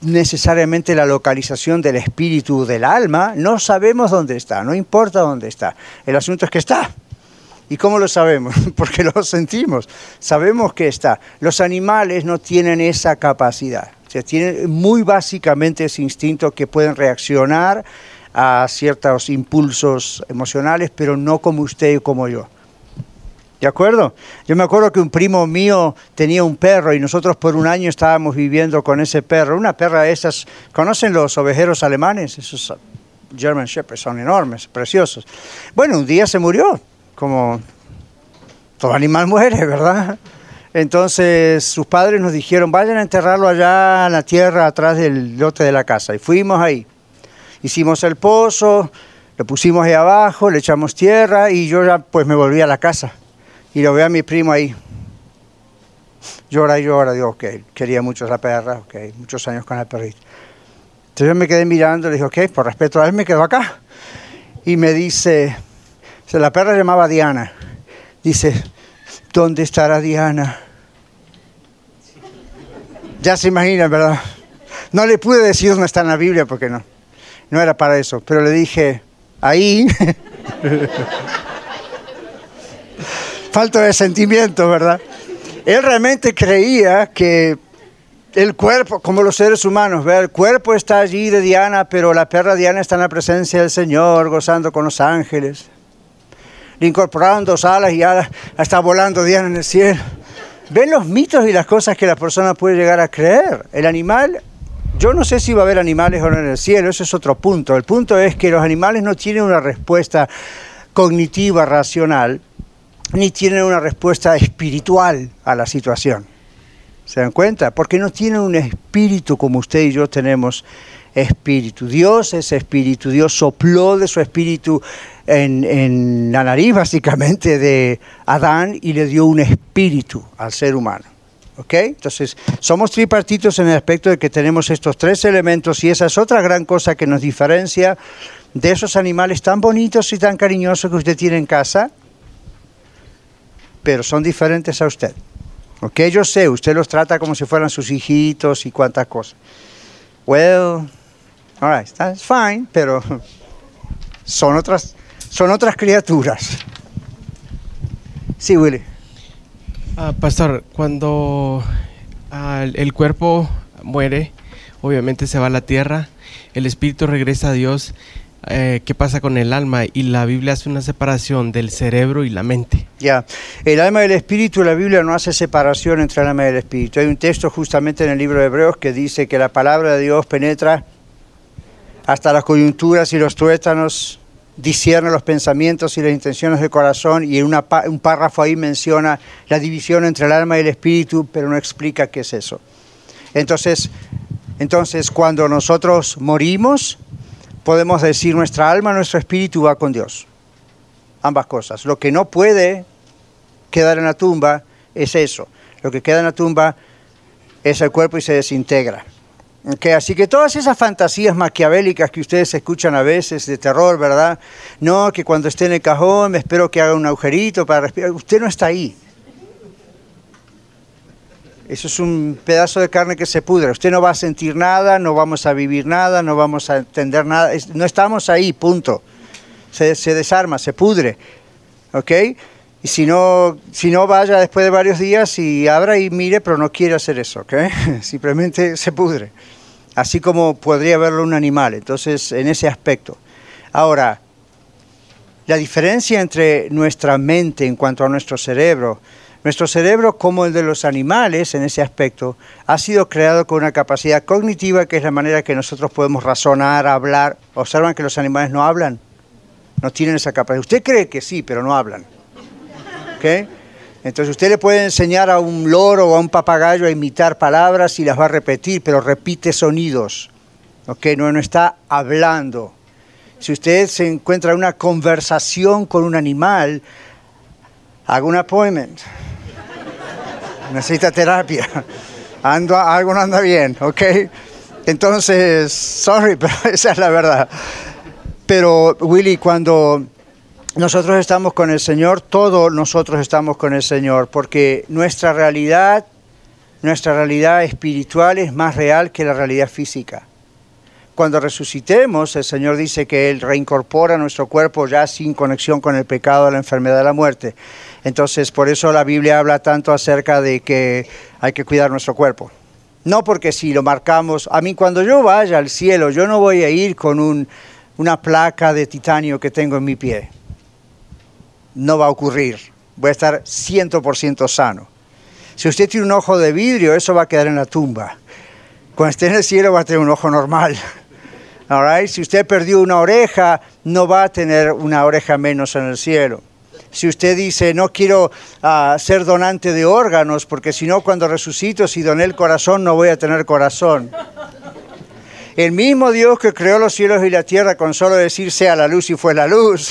necesariamente la localización del espíritu del alma, no sabemos dónde está, no importa dónde está, el asunto es que está. ¿Y cómo lo sabemos? Porque lo sentimos, sabemos que está. Los animales no tienen esa capacidad, o sea, tienen muy básicamente ese instinto que pueden reaccionar a ciertos impulsos emocionales, pero no como usted y como yo. ¿De acuerdo? Yo me acuerdo que un primo mío tenía un perro y nosotros por un año estábamos viviendo con ese perro. Una perra de esas, ¿conocen los ovejeros alemanes? Esos German Shepherds son enormes, preciosos. Bueno, un día se murió, como todo animal muere, ¿verdad? Entonces sus padres nos dijeron, vayan a enterrarlo allá en la tierra atrás del lote de la casa. Y fuimos ahí. Hicimos el pozo, lo pusimos ahí abajo, le echamos tierra y yo ya pues me volví a la casa. Y lo veo a mi primo ahí. Llora y llora, digo, ok, quería mucho a la perra, ok, muchos años con la perrita. Entonces yo me quedé mirando, le dije, ok, por respeto a él me quedo acá. Y me dice, la perra llamaba Diana. Dice, ¿dónde estará Diana? Ya se imaginan, ¿verdad? No le pude decir dónde está en la Biblia porque no no era para eso, pero le dije, ahí, falta de sentimiento, ¿verdad? Él realmente creía que el cuerpo, como los seres humanos, el cuerpo está allí de Diana, pero la perra Diana está en la presencia del Señor, gozando con los ángeles. Le incorporaron dos alas y ya está volando Diana en el cielo. Ven los mitos y las cosas que la persona puede llegar a creer. El animal yo no sé si va a haber animales o no en el cielo, ese es otro punto. El punto es que los animales no tienen una respuesta cognitiva, racional, ni tienen una respuesta espiritual a la situación. ¿Se dan cuenta? Porque no tienen un espíritu como usted y yo tenemos espíritu. Dios es espíritu. Dios sopló de su espíritu en, en la nariz básicamente de Adán y le dio un espíritu al ser humano. ¿Ok? Entonces, somos tripartitos en el aspecto de que tenemos estos tres elementos y esa es otra gran cosa que nos diferencia de esos animales tan bonitos y tan cariñosos que usted tiene en casa, pero son diferentes a usted. ¿Ok? Yo sé, usted los trata como si fueran sus hijitos y cuantas cosas. Well, all right, that's fine, pero son otras, son otras criaturas. Sí, Willy. Ah, pastor, cuando ah, el cuerpo muere, obviamente se va a la tierra, el espíritu regresa a Dios. Eh, ¿Qué pasa con el alma? Y la Biblia hace una separación del cerebro y la mente. Ya, el alma y el espíritu, la Biblia no hace separación entre el alma y el espíritu. Hay un texto justamente en el libro de Hebreos que dice que la palabra de Dios penetra hasta las coyunturas y los tuétanos discierne los pensamientos y las intenciones del corazón y en un párrafo ahí menciona la división entre el alma y el espíritu, pero no explica qué es eso. Entonces, entonces cuando nosotros morimos, podemos decir nuestra alma, nuestro espíritu va con Dios. Ambas cosas. Lo que no puede quedar en la tumba es eso. Lo que queda en la tumba es el cuerpo y se desintegra así que todas esas fantasías maquiavélicas que ustedes escuchan a veces de terror, ¿verdad? No, que cuando esté en el cajón me espero que haga un agujerito para respirar. Usted no está ahí. Eso es un pedazo de carne que se pudre. Usted no va a sentir nada, no vamos a vivir nada, no vamos a entender nada. No estamos ahí, punto. Se, se desarma, se pudre. ¿Ok? Y si no, si no vaya después de varios días y abra y mire, pero no quiere hacer eso, ¿ok? Simplemente se pudre. así como podría verlo un animal. Entonces, en ese aspecto. Ahora, la diferencia entre nuestra mente en cuanto a nuestro cerebro, nuestro cerebro como el de los animales en ese aspecto, ha sido creado con una capacidad cognitiva que es la manera que nosotros podemos razonar, hablar. Observan que los animales no hablan, no tienen esa capacidad. Usted cree que sí, pero no hablan. ¿Ok? Entonces usted le puede enseñar a un loro o a un papagayo a imitar palabras y las va a repetir, pero repite sonidos. ¿Ok? No, no está hablando. Si usted se encuentra en una conversación con un animal, haga un appointment. Necesita terapia. Ando, algo no anda bien, ¿ok? Entonces, sorry, pero esa es la verdad. Pero, Willy, cuando nosotros estamos con el Señor, todos nosotros estamos con el Señor, porque nuestra realidad, nuestra realidad espiritual es más real que la realidad física. Cuando resucitemos, el Señor dice que Él reincorpora nuestro cuerpo ya sin conexión con el pecado, la enfermedad, la muerte. Entonces, por eso la Biblia habla tanto acerca de que hay que cuidar nuestro cuerpo. No porque si lo marcamos, a mí cuando yo vaya al cielo, yo no voy a ir con un, una placa de titanio que tengo en mi pie. No va a ocurrir. Voy a estar 100% sano. Si usted tiene un ojo de vidrio, eso va a quedar en la tumba. Cuando esté en el cielo va a tener un ojo normal. All Si usted perdió una oreja, no va a tener una oreja menos en el cielo. Si usted dice, no quiero ah, ser donante de órganos, porque si no, cuando resucito, si doné el corazón, no voy a tener corazón. El mismo Dios que creó los cielos y la tierra con solo decir sea la luz y fue la luz,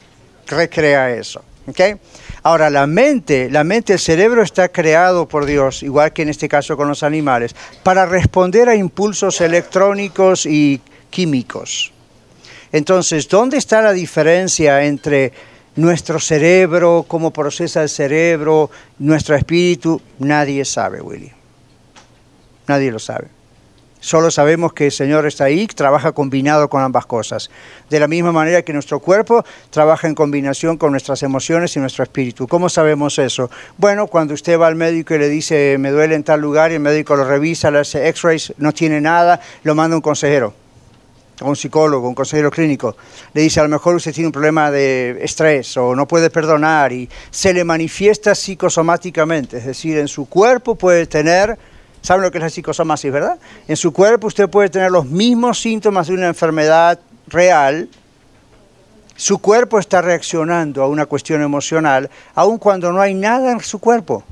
recrea eso. Ahora, la mente, la mente, el cerebro está creado por Dios, igual que en este caso con los animales, para responder a impulsos electrónicos y químicos. Entonces, ¿dónde está la diferencia entre nuestro cerebro, cómo procesa el cerebro, nuestro espíritu? Nadie sabe, Willy. Nadie lo sabe. Solo sabemos que el Señor está ahí, trabaja combinado con ambas cosas. De la misma manera que nuestro cuerpo trabaja en combinación con nuestras emociones y nuestro espíritu. ¿Cómo sabemos eso? Bueno, cuando usted va al médico y le dice, me duele en tal lugar, y el médico lo revisa, le hace x-rays, no tiene nada, lo manda un consejero un psicólogo, un consejero clínico, le dice a lo mejor usted tiene un problema de estrés o no puede perdonar y se le manifiesta psicosomáticamente, es decir, en su cuerpo puede tener, ¿saben lo que es la psicosomasis, verdad? En su cuerpo usted puede tener los mismos síntomas de una enfermedad real, su cuerpo está reaccionando a una cuestión emocional, aun cuando no hay nada en su cuerpo.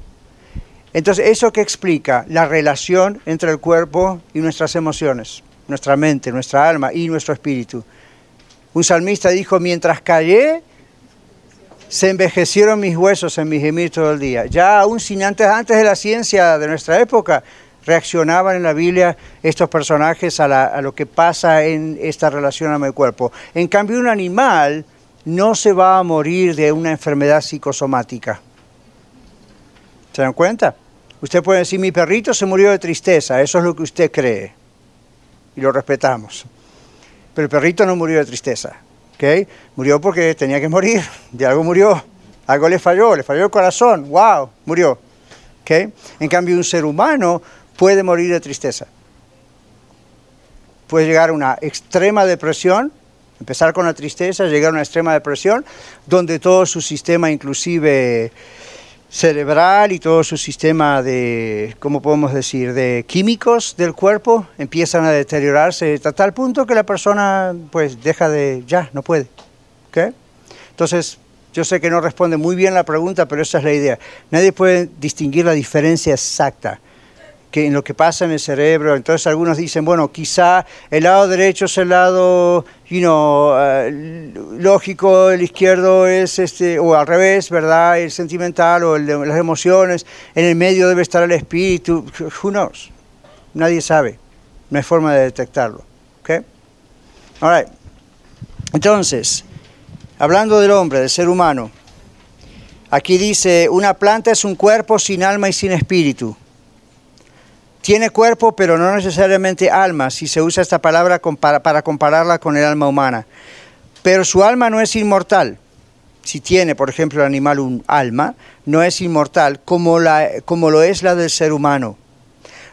Entonces, ¿eso qué explica? La relación entre el cuerpo y nuestras emociones nuestra mente, nuestra alma y nuestro espíritu. Un salmista dijo, mientras callé, se envejecieron mis huesos en mi gemir todo el día. Ya aún sin antes, antes de la ciencia de nuestra época, reaccionaban en la Biblia estos personajes a, a lo que pasa en esta relación a mi cuerpo. En cambio, un animal no se va a morir de una enfermedad psicosomática. ¿Se dan cuenta? Usted puede decir, mi perrito se murió de tristeza, eso es lo que usted cree y lo respetamos. Pero el perrito no murió de tristeza, ¿ok? Murió porque tenía que morir, de algo murió, algo le falló, le falló el corazón, wow, murió, ¿ok? En cambio, un ser humano puede morir de tristeza. Puede llegar a una extrema depresión, empezar con la tristeza, llegar a una extrema depresión, donde todo su sistema, inclusive cerebral y todo su sistema de, ¿cómo podemos decir?, de químicos del cuerpo empiezan a deteriorarse hasta tal punto que la persona pues deja de, ya, no puede. ¿Okay? Entonces, yo sé que no responde muy bien la pregunta, pero esa es la idea. Nadie puede distinguir la diferencia exacta en lo que pasa en el cerebro. Entonces algunos dicen, bueno, quizá el lado derecho es el lado, you know, eh, lógico, el izquierdo es este, o al revés, ¿verdad? El sentimental o el de las emociones. En el medio debe estar el espíritu. Who knows? Nadie sabe. No hay forma de detectarlo. ¿Ok? All. Entonces, hablando del hombre, del ser humano, aquí dice, una planta es un cuerpo sin alma y sin espíritu. Tiene cuerpo, pero no necesariamente alma, si se usa esta palabra para compararla con el alma humana. Pero su alma no es inmortal. Si tiene, por ejemplo, el animal un alma, no es inmortal como, la, como lo es la del ser humano.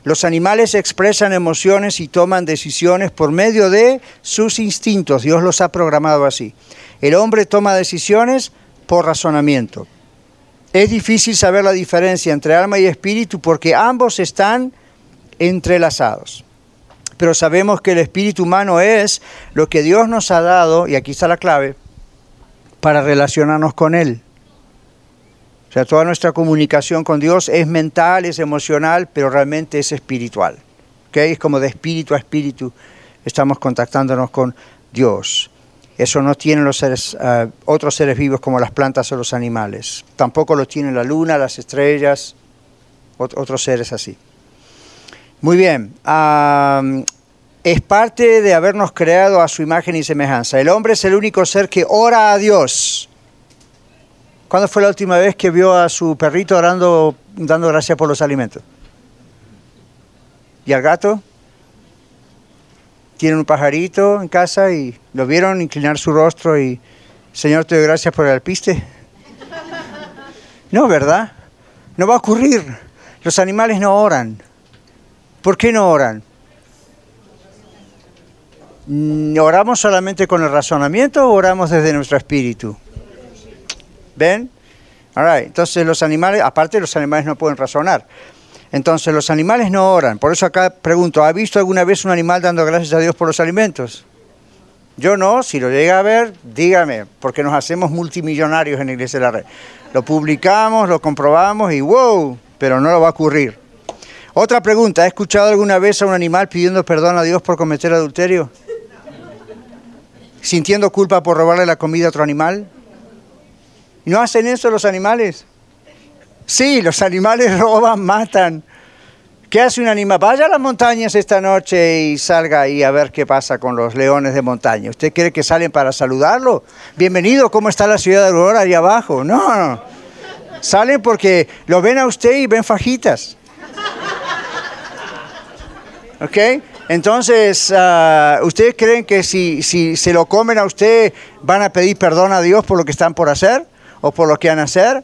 Los animales expresan emociones y toman decisiones por medio de sus instintos. Dios los ha programado así. El hombre toma decisiones por razonamiento. Es difícil saber la diferencia entre alma y espíritu porque ambos están entrelazados. Pero sabemos que el espíritu humano es lo que Dios nos ha dado, y aquí está la clave, para relacionarnos con Él. O sea, toda nuestra comunicación con Dios es mental, es emocional, pero realmente es espiritual. ¿okay? Es como de espíritu a espíritu estamos contactándonos con Dios. Eso no tienen los seres, uh, otros seres vivos como las plantas o los animales. Tampoco lo tienen la luna, las estrellas, ot otros seres así. Muy bien. Es parte de habernos creado a su imagen y semejanza. El hombre es el único ser que ora a Dios. ¿Cuándo fue la última vez que vio a su perrito orando, dando gracias por los alimentos? ¿Y al gato? Tiene un pajarito en casa y lo vieron inclinar su rostro y, Señor, te doy gracias por el alpiste. No, ¿verdad? No va a ocurrir. Los animales no oran. ¿Por qué no oran? ¿Oramos solamente con el razonamiento o oramos desde nuestro espíritu? ¿Ven? Entonces los animales, aparte los animales no pueden razonar. Entonces los animales no oran. Por eso acá pregunto, ¿ha visto alguna vez un animal dando gracias a Dios por los alimentos? Yo no, si lo llega a ver, dígame, porque nos hacemos multimillonarios en la Iglesia de la Red. Lo publicamos, lo comprobamos y wow, pero no lo va a ocurrir. Otra pregunta, ¿ha escuchado alguna vez a un animal pidiendo perdón a Dios por cometer adulterio? ¿Sintiendo culpa por robarle la comida a otro animal? ¿No hacen eso los animales? Sí, los animales roban, matan. ¿Qué hace un animal? Vaya a las montañas esta noche y salga ahí a ver qué pasa con los leones de montaña. ¿Usted cree que salen para saludarlo? Bienvenido, ¿cómo está la ciudad de Aurora ahí abajo? No, no. Salen porque lo ven a usted y ven fajitas. ¿Ok? Entonces, uh, ¿ustedes creen que si, si se lo comen a usted van a pedir perdón a Dios por lo que están por hacer o por lo que van a hacer?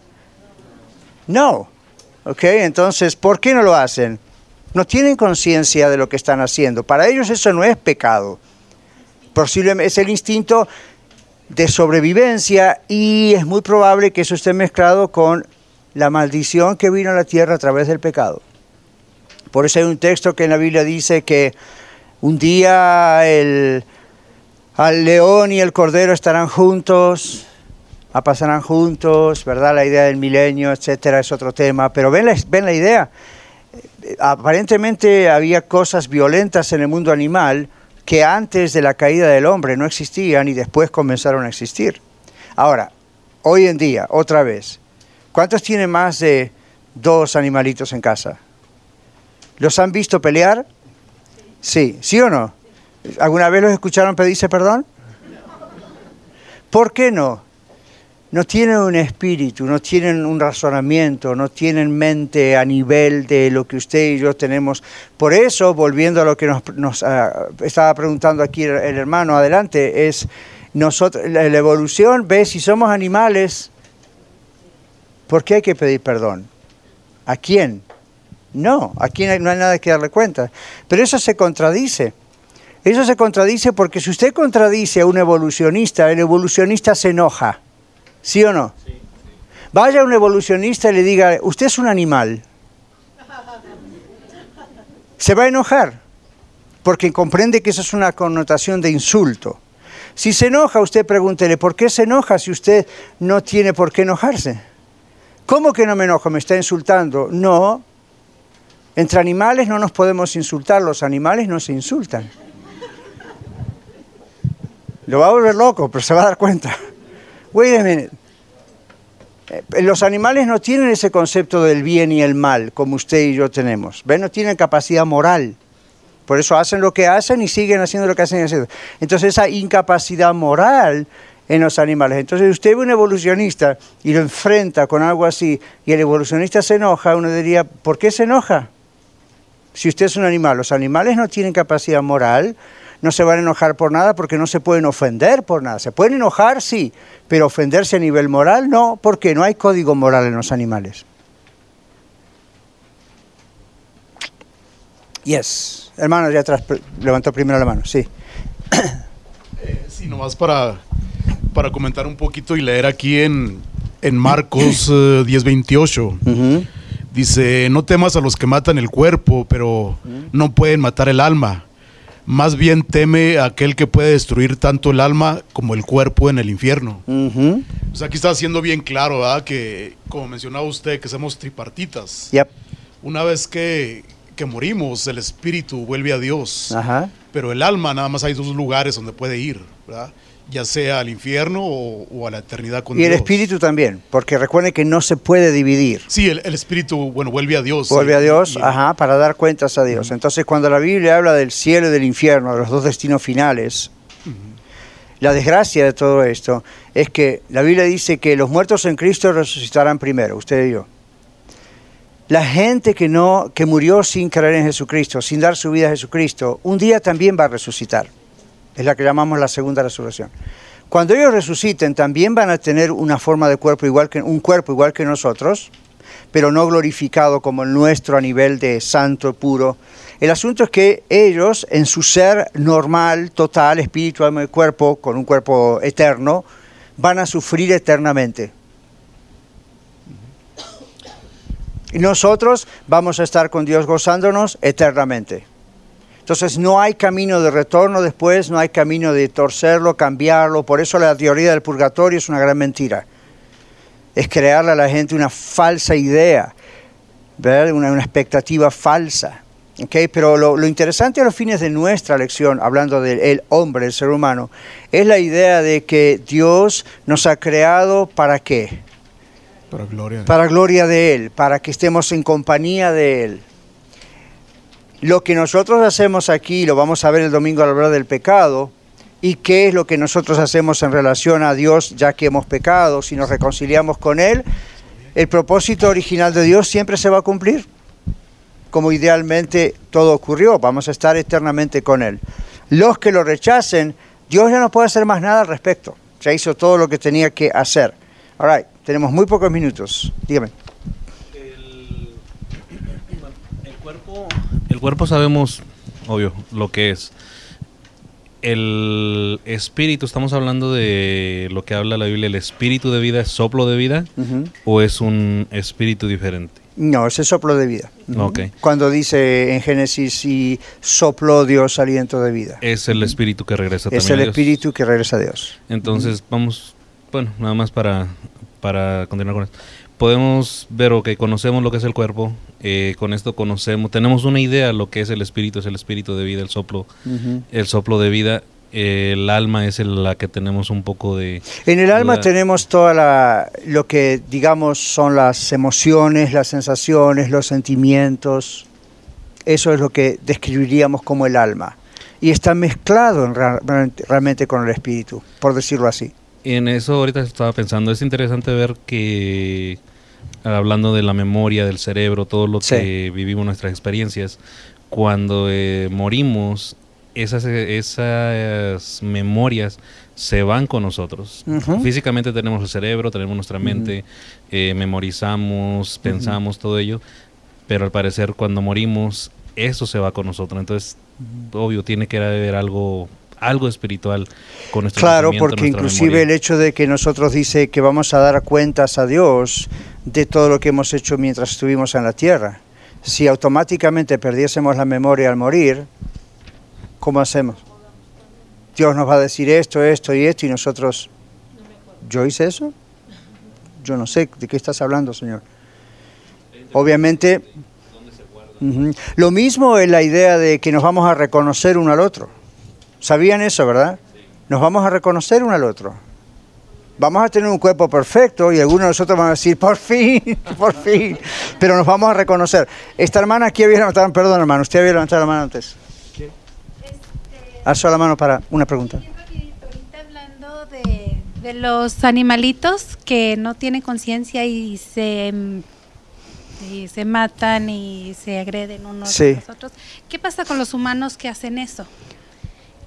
No. ¿Ok? Entonces, ¿por qué no lo hacen? No tienen conciencia de lo que están haciendo. Para ellos eso no es pecado. Posiblemente es el instinto de sobrevivencia y es muy probable que eso esté mezclado con la maldición que vino a la tierra a través del pecado. Por eso hay un texto que en la Biblia dice que un día el, al león y el cordero estarán juntos, pasarán juntos, ¿verdad? La idea del milenio, etcétera, es otro tema. Pero ven la, ven la idea. Aparentemente había cosas violentas en el mundo animal que antes de la caída del hombre no existían y después comenzaron a existir. Ahora, hoy en día, otra vez, ¿cuántos tienen más de dos animalitos en casa? ¿Los han visto pelear? Sí, ¿sí o no? ¿Alguna vez los escucharon pedirse perdón? ¿Por qué no? No tienen un espíritu, no tienen un razonamiento, no tienen mente a nivel de lo que usted y yo tenemos. Por eso, volviendo a lo que nos, uh, estaba preguntando aquí el, el, hermano adelante, es nosotros, la, la evolución ve si somos animales, ¿por qué hay que pedir perdón? ¿A quién? No, aquí no hay nada que darle cuenta. Pero eso se contradice. Eso se contradice porque si usted contradice a un evolucionista, el evolucionista se enoja. ¿Sí o no? Sí, sí. Vaya a un evolucionista y le diga, usted es un animal. Se va a enojar porque comprende que eso es una connotación de insulto. Si se enoja, usted pregúntele, ¿por qué se enoja si usted no tiene por qué enojarse? ¿Cómo que no me enojo? ¿Me está insultando? No, entre animales no nos podemos insultar, los animales no se insultan. Lo va a volver loco, pero se va a dar cuenta. Wait a minute. Los animales no tienen ese concepto del bien y el mal como usted y yo tenemos. ¿Ven? No tienen capacidad moral. Por eso hacen lo que hacen y siguen haciendo lo que hacen y. Entonces esa incapacidad moral en los animales. Entonces usted ve un evolucionista y lo enfrenta con algo así y el evolucionista se enoja, uno diría, ¿por qué se enoja? Si usted es un animal, los animales no tienen capacidad moral, no se van a enojar por nada porque no se pueden ofender por nada. Se pueden enojar, sí, pero ofenderse a nivel moral, no, porque no hay código moral en los animales. Yes. Hermano, ya atrás, levantó primero la mano, sí. Sí, nomás para, para comentar un poquito y leer aquí en, en Marcos eh, 10:28. Ujú. Dice, no temas a los que matan el cuerpo, pero no pueden matar el alma. Más bien teme a aquel que puede destruir tanto el alma como el cuerpo en el infierno. O sea, aquí está haciendo bien claro, ¿verdad? Que, como mencionaba usted, que somos tripartitas. Yep. Una vez que, que morimos, el espíritu vuelve a Dios. Ajá. Pero el alma nada más hay dos lugares donde puede ir, ¿verdad? Ya sea al infierno o, o a la eternidad con Y el Dios. espíritu también, porque recuerden que no se puede dividir. Sí, el, el espíritu, bueno, vuelve a Dios. Vuelve a Dios, Y- ajá, para dar cuentas a Dios. Entonces, cuando la Biblia habla del cielo y del infierno, de los dos destinos finales, la desgracia de todo esto es que la Biblia dice que los muertos en Cristo resucitarán primero, usted y yo. La gente que no que murió sin creer en Jesucristo, sin dar su vida a Jesucristo, un día también va a resucitar. Es la que llamamos la segunda resurrección. Cuando ellos resuciten, también van a tener una forma de cuerpo igual que un cuerpo igual que nosotros, pero no glorificado como el nuestro a nivel de santo puro. El asunto es que ellos, en su ser normal, total, espíritu, alma y cuerpo, con un cuerpo eterno, van a sufrir eternamente. Y nosotros vamos a estar con Dios gozándonos eternamente. Entonces no hay camino de retorno después, no hay camino de torcerlo, cambiarlo. Por eso la teoría del purgatorio es una gran mentira. Es crearle a la gente una falsa idea. Una, una expectativa falsa. ¿ok? Pero lo, lo interesante a los fines de nuestra lección, hablando del hombre, el ser humano, es la idea de que Dios nos ha creado para qué? Para gloria. para gloria de Él, para que estemos en compañía de Él. Lo que nosotros hacemos aquí, lo vamos a ver el domingo al hablar del pecado, y qué es lo que nosotros hacemos en relación a Dios ya que hemos pecado, si nos reconciliamos con Él, el propósito original de Dios siempre se va a cumplir, como idealmente todo ocurrió, vamos a estar eternamente con Él. Los que lo rechacen, Dios ya no puede hacer más nada al respecto, ya hizo todo lo que tenía que hacer. All tenemos muy pocos minutos, dígame. El cuerpo sabemos, obvio, lo que es. El espíritu, estamos hablando de lo que habla la Biblia, el espíritu de vida, es soplo de vida o es un espíritu diferente. No, ese soplo de vida. Ok. Cuando dice en Génesis y sopló Dios aliento de vida. Es el espíritu que regresa Es también el a Dios. espíritu que regresa a Dios. Entonces, vamos, bueno, nada más para, para continuar con esto. Podemos ver o que conocemos lo que es el cuerpo, eh, con esto conocemos, tenemos una idea de lo que es el espíritu, es el espíritu de vida, el soplo, el soplo de vida, eh, el alma es el- la que tenemos un poco de... En el alma tenemos toda la, lo que digamos son las emociones, las sensaciones, los sentimientos. Eso es lo que describiríamos como el alma. Y está mezclado en realmente con el espíritu, por decirlo así. En eso ahorita estaba pensando, es interesante ver que hablando de la memoria del cerebro, todo lo Sí. que vivimos, nuestras experiencias, cuando eh, morimos, esas, esas memorias se van con nosotros. Físicamente tenemos el cerebro, tenemos nuestra mente, eh, memorizamos, pensamos todo ello, pero al parecer cuando morimos, eso se va con nosotros. Entonces, obvio, tiene que haber algo algo espiritual con nuestro Claro, porque inclusive memoria. el hecho de que nosotros dice que vamos a dar cuentas a Dios de todo lo que hemos hecho mientras estuvimos en la tierra. Si automáticamente perdiésemos la memoria al morir, ¿cómo hacemos? Dios nos va a decir esto, esto y esto y nosotros, ¿yo hice eso? Yo no sé de qué estás hablando, Señor. Obviamente, lo mismo es la idea de que nos vamos a reconocer uno al otro. ¿Sabían eso, verdad? Nos vamos a reconocer uno al otro. Vamos a tener un cuerpo perfecto y algunos de nosotros van a decir, por fin, por fin. Pero nos vamos a reconocer. Esta hermana aquí había levantado, perdón hermano, usted había levantado la mano antes. Alzó la mano para una pregunta. hablando de, de los animalitos que no tienen conciencia y se, mm, y se matan y se agreden unos Sí. a los otros. ¿Qué pasa con los humanos que hacen eso?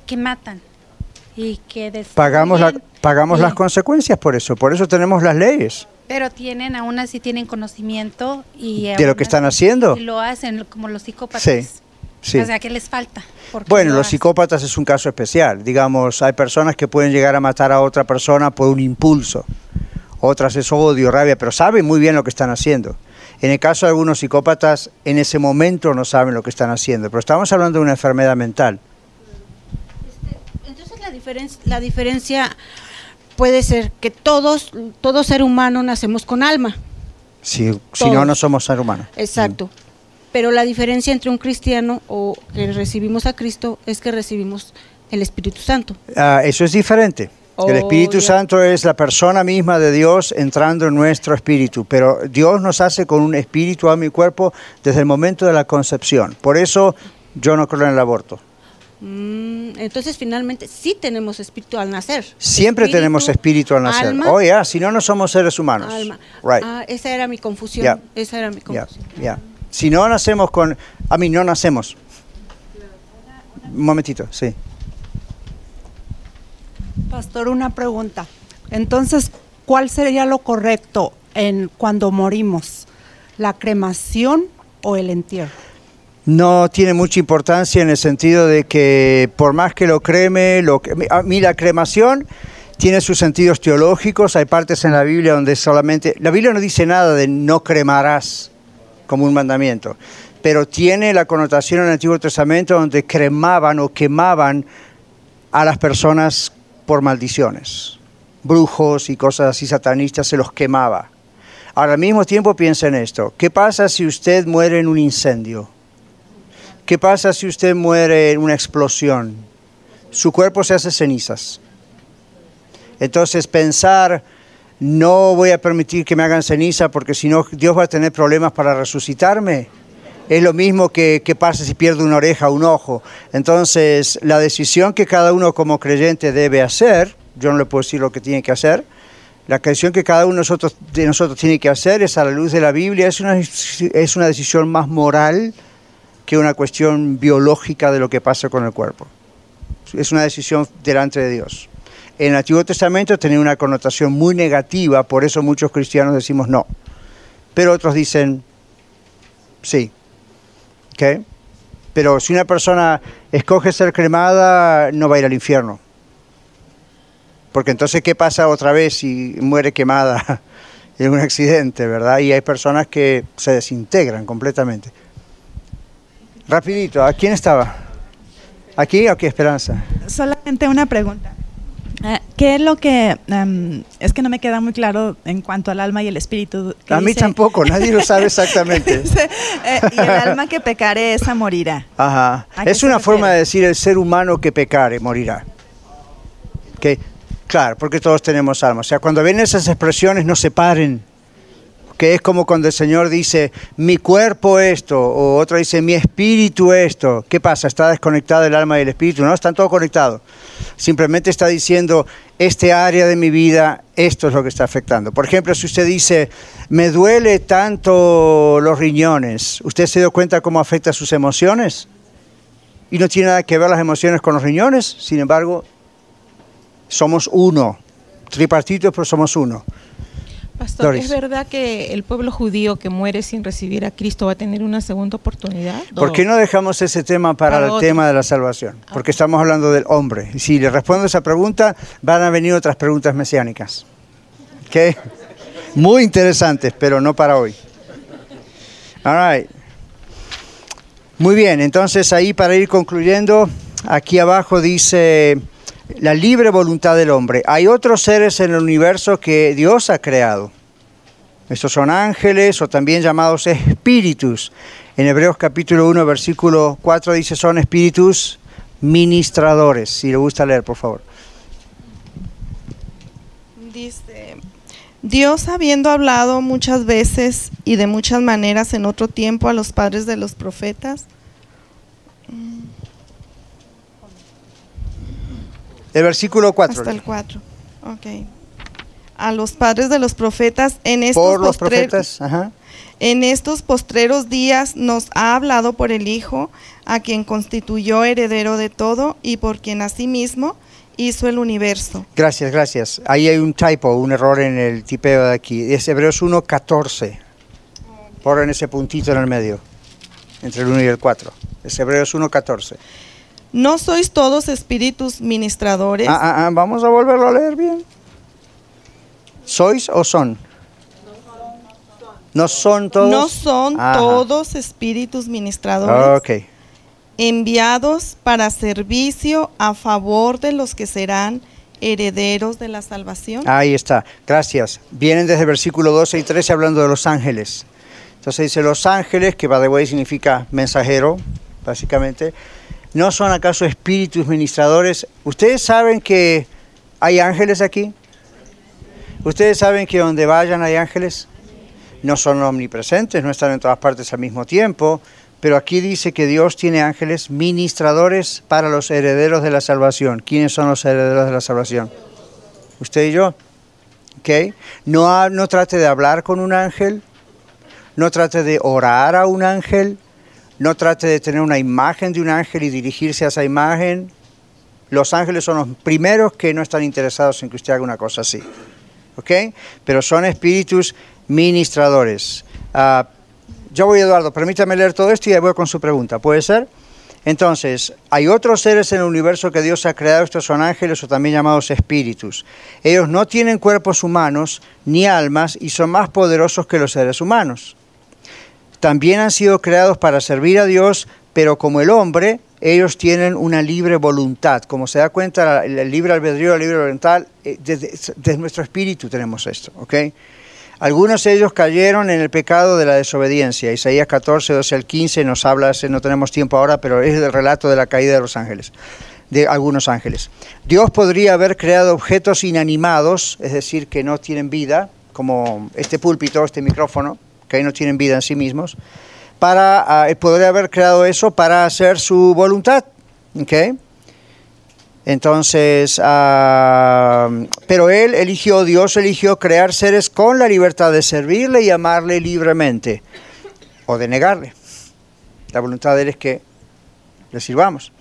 Que matan y que destruyen, Pagamos, la, pagamos y- las consecuencias por eso, por eso tenemos las leyes. Pero tienen, aún así tienen conocimiento y ¿De lo que están haciendo? Lo hacen como los psicópatas. Sí. Sí. O sea, ¿qué les falta? ¿Por qué Bueno, lo los psicópatas es un caso especial. Digamos, hay personas que pueden llegar a matar a otra persona por un impulso. Otras es odio, rabia, pero saben muy bien lo que están haciendo. En el caso de algunos psicópatas, en ese momento no saben lo que están haciendo. Pero estamos hablando de una enfermedad mental. La diferencia, puede ser que todos, todo ser humano nacemos con alma. Si, si no, no somos ser humanos. Exacto. Pero la diferencia entre un cristiano o que recibimos a Cristo es que recibimos el Espíritu Santo. Ah, eso es diferente. Oh, el Espíritu ya. Santo es la persona misma de Dios entrando en nuestro espíritu, pero Dios nos hace con un espíritu a mi cuerpo desde el momento de la concepción. Por eso yo no creo en el aborto. Mm, entonces finalmente sí tenemos espíritu al nacer. Siempre Espíritu, tenemos espíritu al nacer. alma, Oh, ya, si no, no somos seres humanos. alma. Right. Ah, esa era mi confusión. Esa era mi confusión. ya. Si no nacemos con... A mí no nacemos. Un momentito, sí. Pastor, una pregunta. Entonces, ¿cuál sería lo correcto en cuando morimos? ¿La cremación o el entierro? No tiene mucha importancia en el sentido de que por más que lo creme, lo a mí la cremación tiene sus sentidos teológicos, hay partes en la Biblia donde solamente, la Biblia no dice nada de no cremarás como un mandamiento, pero tiene la connotación en el Antiguo Testamento donde cremaban o quemaban a las personas por maldiciones, brujos y cosas así satanistas se los quemaba. Ahora al mismo tiempo piensa en esto, ¿qué pasa si usted muere en un incendio? ¿Qué pasa si usted muere en una explosión? Su cuerpo se hace cenizas. Entonces pensar, no voy a permitir que me hagan ceniza porque si no Dios va a tener problemas para resucitarme. Es lo mismo que, que pasa si pierdo una oreja un ojo. Entonces la decisión que cada uno como creyente debe hacer, yo no le puedo decir lo que tiene que hacer, la decisión que cada uno de nosotros, de nosotros tiene que hacer es a la luz de la Biblia, es una, es una decisión más moral que una cuestión biológica de lo que pasa con el cuerpo. Es una decisión delante de Dios. En el Antiguo Testamento tenía una connotación muy negativa, por eso muchos cristianos decimos no. Pero otros dicen sí. ¿Ok? Pero si una persona escoge ser cremada, no va a ir al infierno. Porque entonces, ¿qué pasa otra vez si muere quemada en un accidente, verdad? Y hay personas que se desintegran completamente. Rapidito, ¿a quién estaba? ¿Aquí o aquí, Esperanza? Solamente una pregunta. Eh, ¿Qué es lo que, em, es que no me queda muy claro en cuanto al alma y el espíritu? que A mí dice- tampoco, nadie lo sabe exactamente. dice, eh, y el alma que pecare, esa morirá. Ajá. ¿A qué Es una refiere? forma de decir el ser humano que pecare morirá. ¿Ok? Claro, porque todos tenemos alma. O sea, cuando ven esas expresiones no se paren. Que es como cuando el Señor dice, mi cuerpo esto, o otro dice, mi espíritu esto. ¿Qué pasa? ¿Está desconectado el alma y el espíritu? No, están todos conectados. Simplemente está diciendo, este área de mi vida, esto es lo que está afectando. Por ejemplo, si usted dice, me duele tanto los riñones, ¿usted se dio cuenta cómo afecta sus emociones? Y no tiene nada que ver las emociones con los riñones, sin embargo, somos uno. Tripartitos, pero somos uno. Pastor, Doris. ¿es verdad que el pueblo judío que muere sin recibir a Cristo va a tener una segunda oportunidad? ¿Por qué no dejamos ese tema para, Para el otro. tema de la salvación? Porque estamos hablando del hombre. Y si le respondo esa pregunta, van a venir otras preguntas mesiánicas. ¿Ok? Muy interesantes, pero no para hoy. All right. Muy bien, entonces ahí para ir concluyendo, aquí abajo dice la libre voluntad del hombre. Hay otros seres en el universo que Dios ha creado. Estos son ángeles o también llamados espíritus. En Hebreos capítulo 1, versículo 4 dice son espíritus ministradores. Si le gusta leer, por favor. Dice, Dios habiendo hablado muchas veces y de muchas maneras en otro tiempo a los padres de los profetas. El versículo 4. Hasta el 4. Ok. A los padres de los profetas en estos Por los profetas. Ajá. En estos postreros días nos ha hablado por el Hijo, a quien constituyó heredero de todo y por quien asimismo hizo el universo. Gracias, gracias. Ahí hay un typo, un error en el tipeo de aquí. Es Hebreos 1, 14. Por en ese puntito en el medio. entre el 1 y el 4. Es Hebreos 1.14. ¿No sois todos espíritus ministradores? Ah, ah, ah, vamos a volverlo a leer bien. ¿Sois o son? No son todos. ¿No son Ajá. todos espíritus ministradores? Enviados para servicio a favor de los que serán herederos de la salvación. Ahí está, gracias. Vienen desde el versículo 12 y 13 hablando de los ángeles. Entonces dice los ángeles, que by the way significa mensajero, básicamente. ¿No son acaso espíritus ministradores? ¿Ustedes saben que hay ángeles aquí? ¿Ustedes saben que donde vayan hay ángeles? No son omnipresentes, no están en todas partes al mismo tiempo, pero aquí dice que Dios tiene ángeles ministradores para los herederos de la salvación. ¿Quiénes son los herederos de la salvación? Usted y yo. ¿Ok? No, no trate de hablar con un ángel, no trate de orar a un ángel, no trate de tener una imagen de un ángel y dirigirse a esa imagen. Los ángeles son los primeros que no están interesados en que usted haga una cosa así. ¿Ok? Pero son espíritus ministradores. Ah, yo voy, Eduardo, permítame leer todo esto y ahí voy con su pregunta. ¿Puede ser? Entonces, hay otros seres en el universo que Dios ha creado, estos son ángeles o también llamados espíritus. Ellos no tienen cuerpos humanos ni almas y son más poderosos que los seres humanos. También han sido creados para servir a Dios, pero como el hombre, ellos tienen una libre voluntad. Como se da cuenta, el libre albedrío, el libre voluntad, eh, desde, nuestro espíritu tenemos esto, ¿ok? Algunos de ellos cayeron en el pecado de la desobediencia. Isaías 14, 12 al 15 nos habla, no tenemos tiempo ahora, pero es el relato de la caída de los ángeles, de algunos ángeles. Dios podría haber creado objetos inanimados, es decir, que no tienen vida, como este púlpito, este micrófono, que no tienen vida en sí mismos, para, ah, él podría haber creado eso para hacer su voluntad, ¿ok? Entonces, ah, pero él eligió, Dios eligió crear seres con la libertad de servirle y amarle libremente o de negarle. La voluntad de él es que le sirvamos.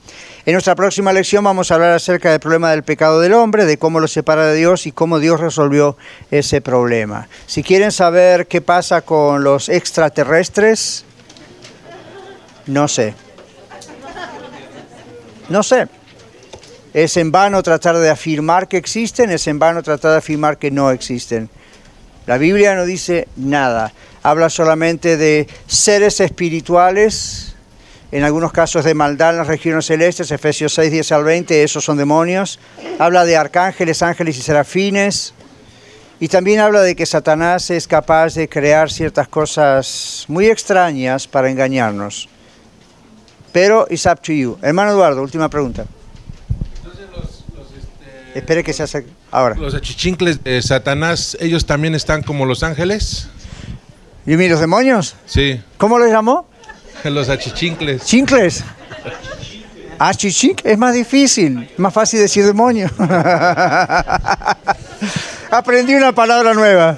En nuestra próxima lección vamos a hablar acerca del problema del pecado del hombre, de cómo lo separa de Dios y cómo Dios resolvió ese problema. Si quieren saber qué pasa con los extraterrestres, no sé. No sé. Es en vano tratar de afirmar que existen, es en vano tratar de afirmar que no existen. La Biblia no dice nada, habla solamente de seres espirituales, en algunos casos de maldad en las regiones celestes, Efesios 6, 10 al 20, esos son demonios. Habla de arcángeles, ángeles y serafines. Y también habla de que Satanás es capaz de crear ciertas cosas muy extrañas para engañarnos. Pero it's up to you. Hermano Eduardo, última pregunta. Espere que se hace ahora. Los achichincles de Satanás, ellos también están como los ángeles. ¿Y los demonios? Sí, ¿Cómo los llamó? los achichincles. Chincles. Chichink es más difícil, más fácil decir demonio. Aprendí una palabra nueva.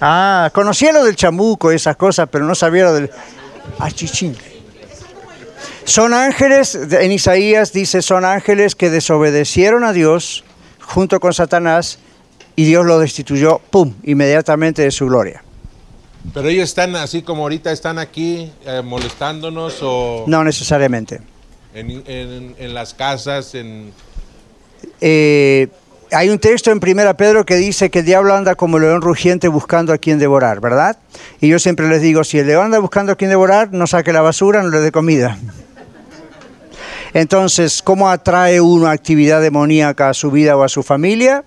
Ah, conocía lo del chamuco, esas cosas, pero no sabía lo del achichín. Son ángeles, en Isaías dice, son ángeles que desobedecieron a Dios junto con Satanás y Dios lo destituyó, ¡pum!, inmediatamente de su gloria. Pero ellos están así como ahorita están aquí eh, molestándonos o No necesariamente. en, en- en las casas, en... Eh, hay un texto en Primera Pedro que dice que el diablo anda como león rugiente buscando a quien devorar, ¿verdad? Y yo siempre les digo, si el león anda buscando a quien devorar, no saque la basura, no le dé comida. Entonces, ¿cómo atrae uno actividad demoníaca a su vida o a su familia?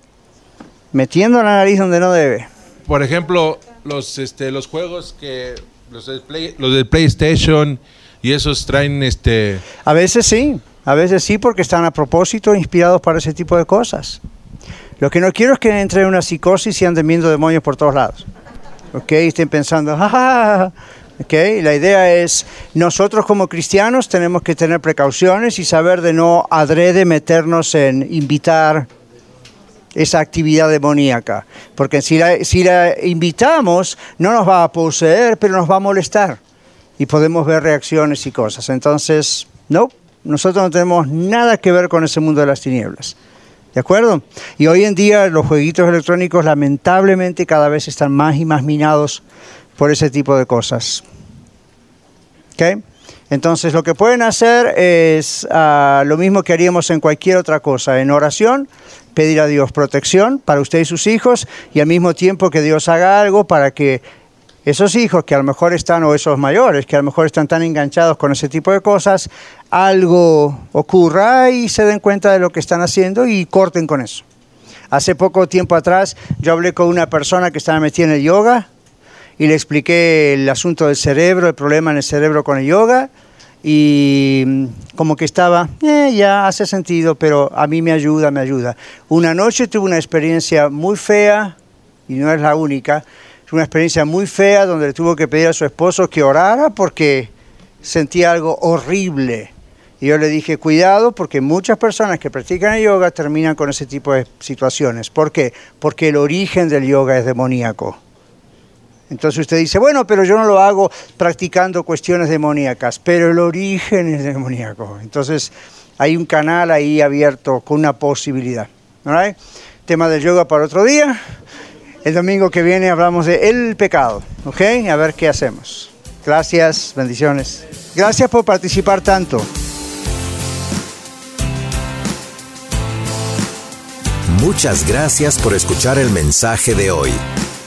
Metiendo la nariz donde no debe. Por ejemplo, los, este, los juegos que... Los del, Play- los del PlayStation y esos traen este... A veces sí, a veces sí, porque están a propósito inspirados para ese tipo de cosas. Lo que no quiero es que entre en una psicosis y anden viendo demonios por todos lados. ¿Ok? Y estén pensando, "Ja, ja, ja". ¿Ok? La idea es, nosotros como cristianos tenemos que tener precauciones y saber de no adrede meternos en invitar esa actividad demoníaca. Porque si la, si la invitamos, no nos va a poseer, pero nos va a molestar. Y podemos ver reacciones y cosas. Entonces, no, nosotros no tenemos nada que ver con ese mundo de las tinieblas. ¿De acuerdo? Y hoy en día los jueguitos electrónicos lamentablemente cada vez están más y más minados por ese tipo de cosas. ¿ok? Entonces lo que pueden hacer es ah, lo mismo que haríamos en cualquier otra cosa, en oración, pedir a Dios protección para usted y sus hijos y al mismo tiempo que Dios haga algo para que esos hijos que a lo mejor están, o esos mayores, que a lo mejor están tan enganchados con ese tipo de cosas, algo ocurra y se den cuenta de lo que están haciendo y corten con eso. Hace poco tiempo atrás yo hablé con una persona que estaba metida en el yoga y le expliqué el asunto del cerebro, el problema en el cerebro con el yoga y mm, como que estaba, eh, ya hace sentido, pero a mí me ayuda, me ayuda. Una noche tuve una experiencia muy fea y no es la única una experiencia muy fea donde le tuvo que pedir a su esposo que orara porque sentía algo horrible. Y yo le dije, cuidado, porque muchas personas que practican el yoga terminan con ese tipo de situaciones. ¿Por qué? Porque el origen del yoga es demoníaco. Entonces usted dice, bueno, pero yo no lo hago practicando cuestiones demoníacas, pero el origen es demoníaco. Entonces hay un canal ahí abierto con una posibilidad. ¿All Tema del yoga para otro día. El domingo que viene hablamos de el pecado, ¿ok? A ver qué hacemos. Gracias, bendiciones. Gracias por participar tanto. Muchas gracias por escuchar el mensaje de hoy.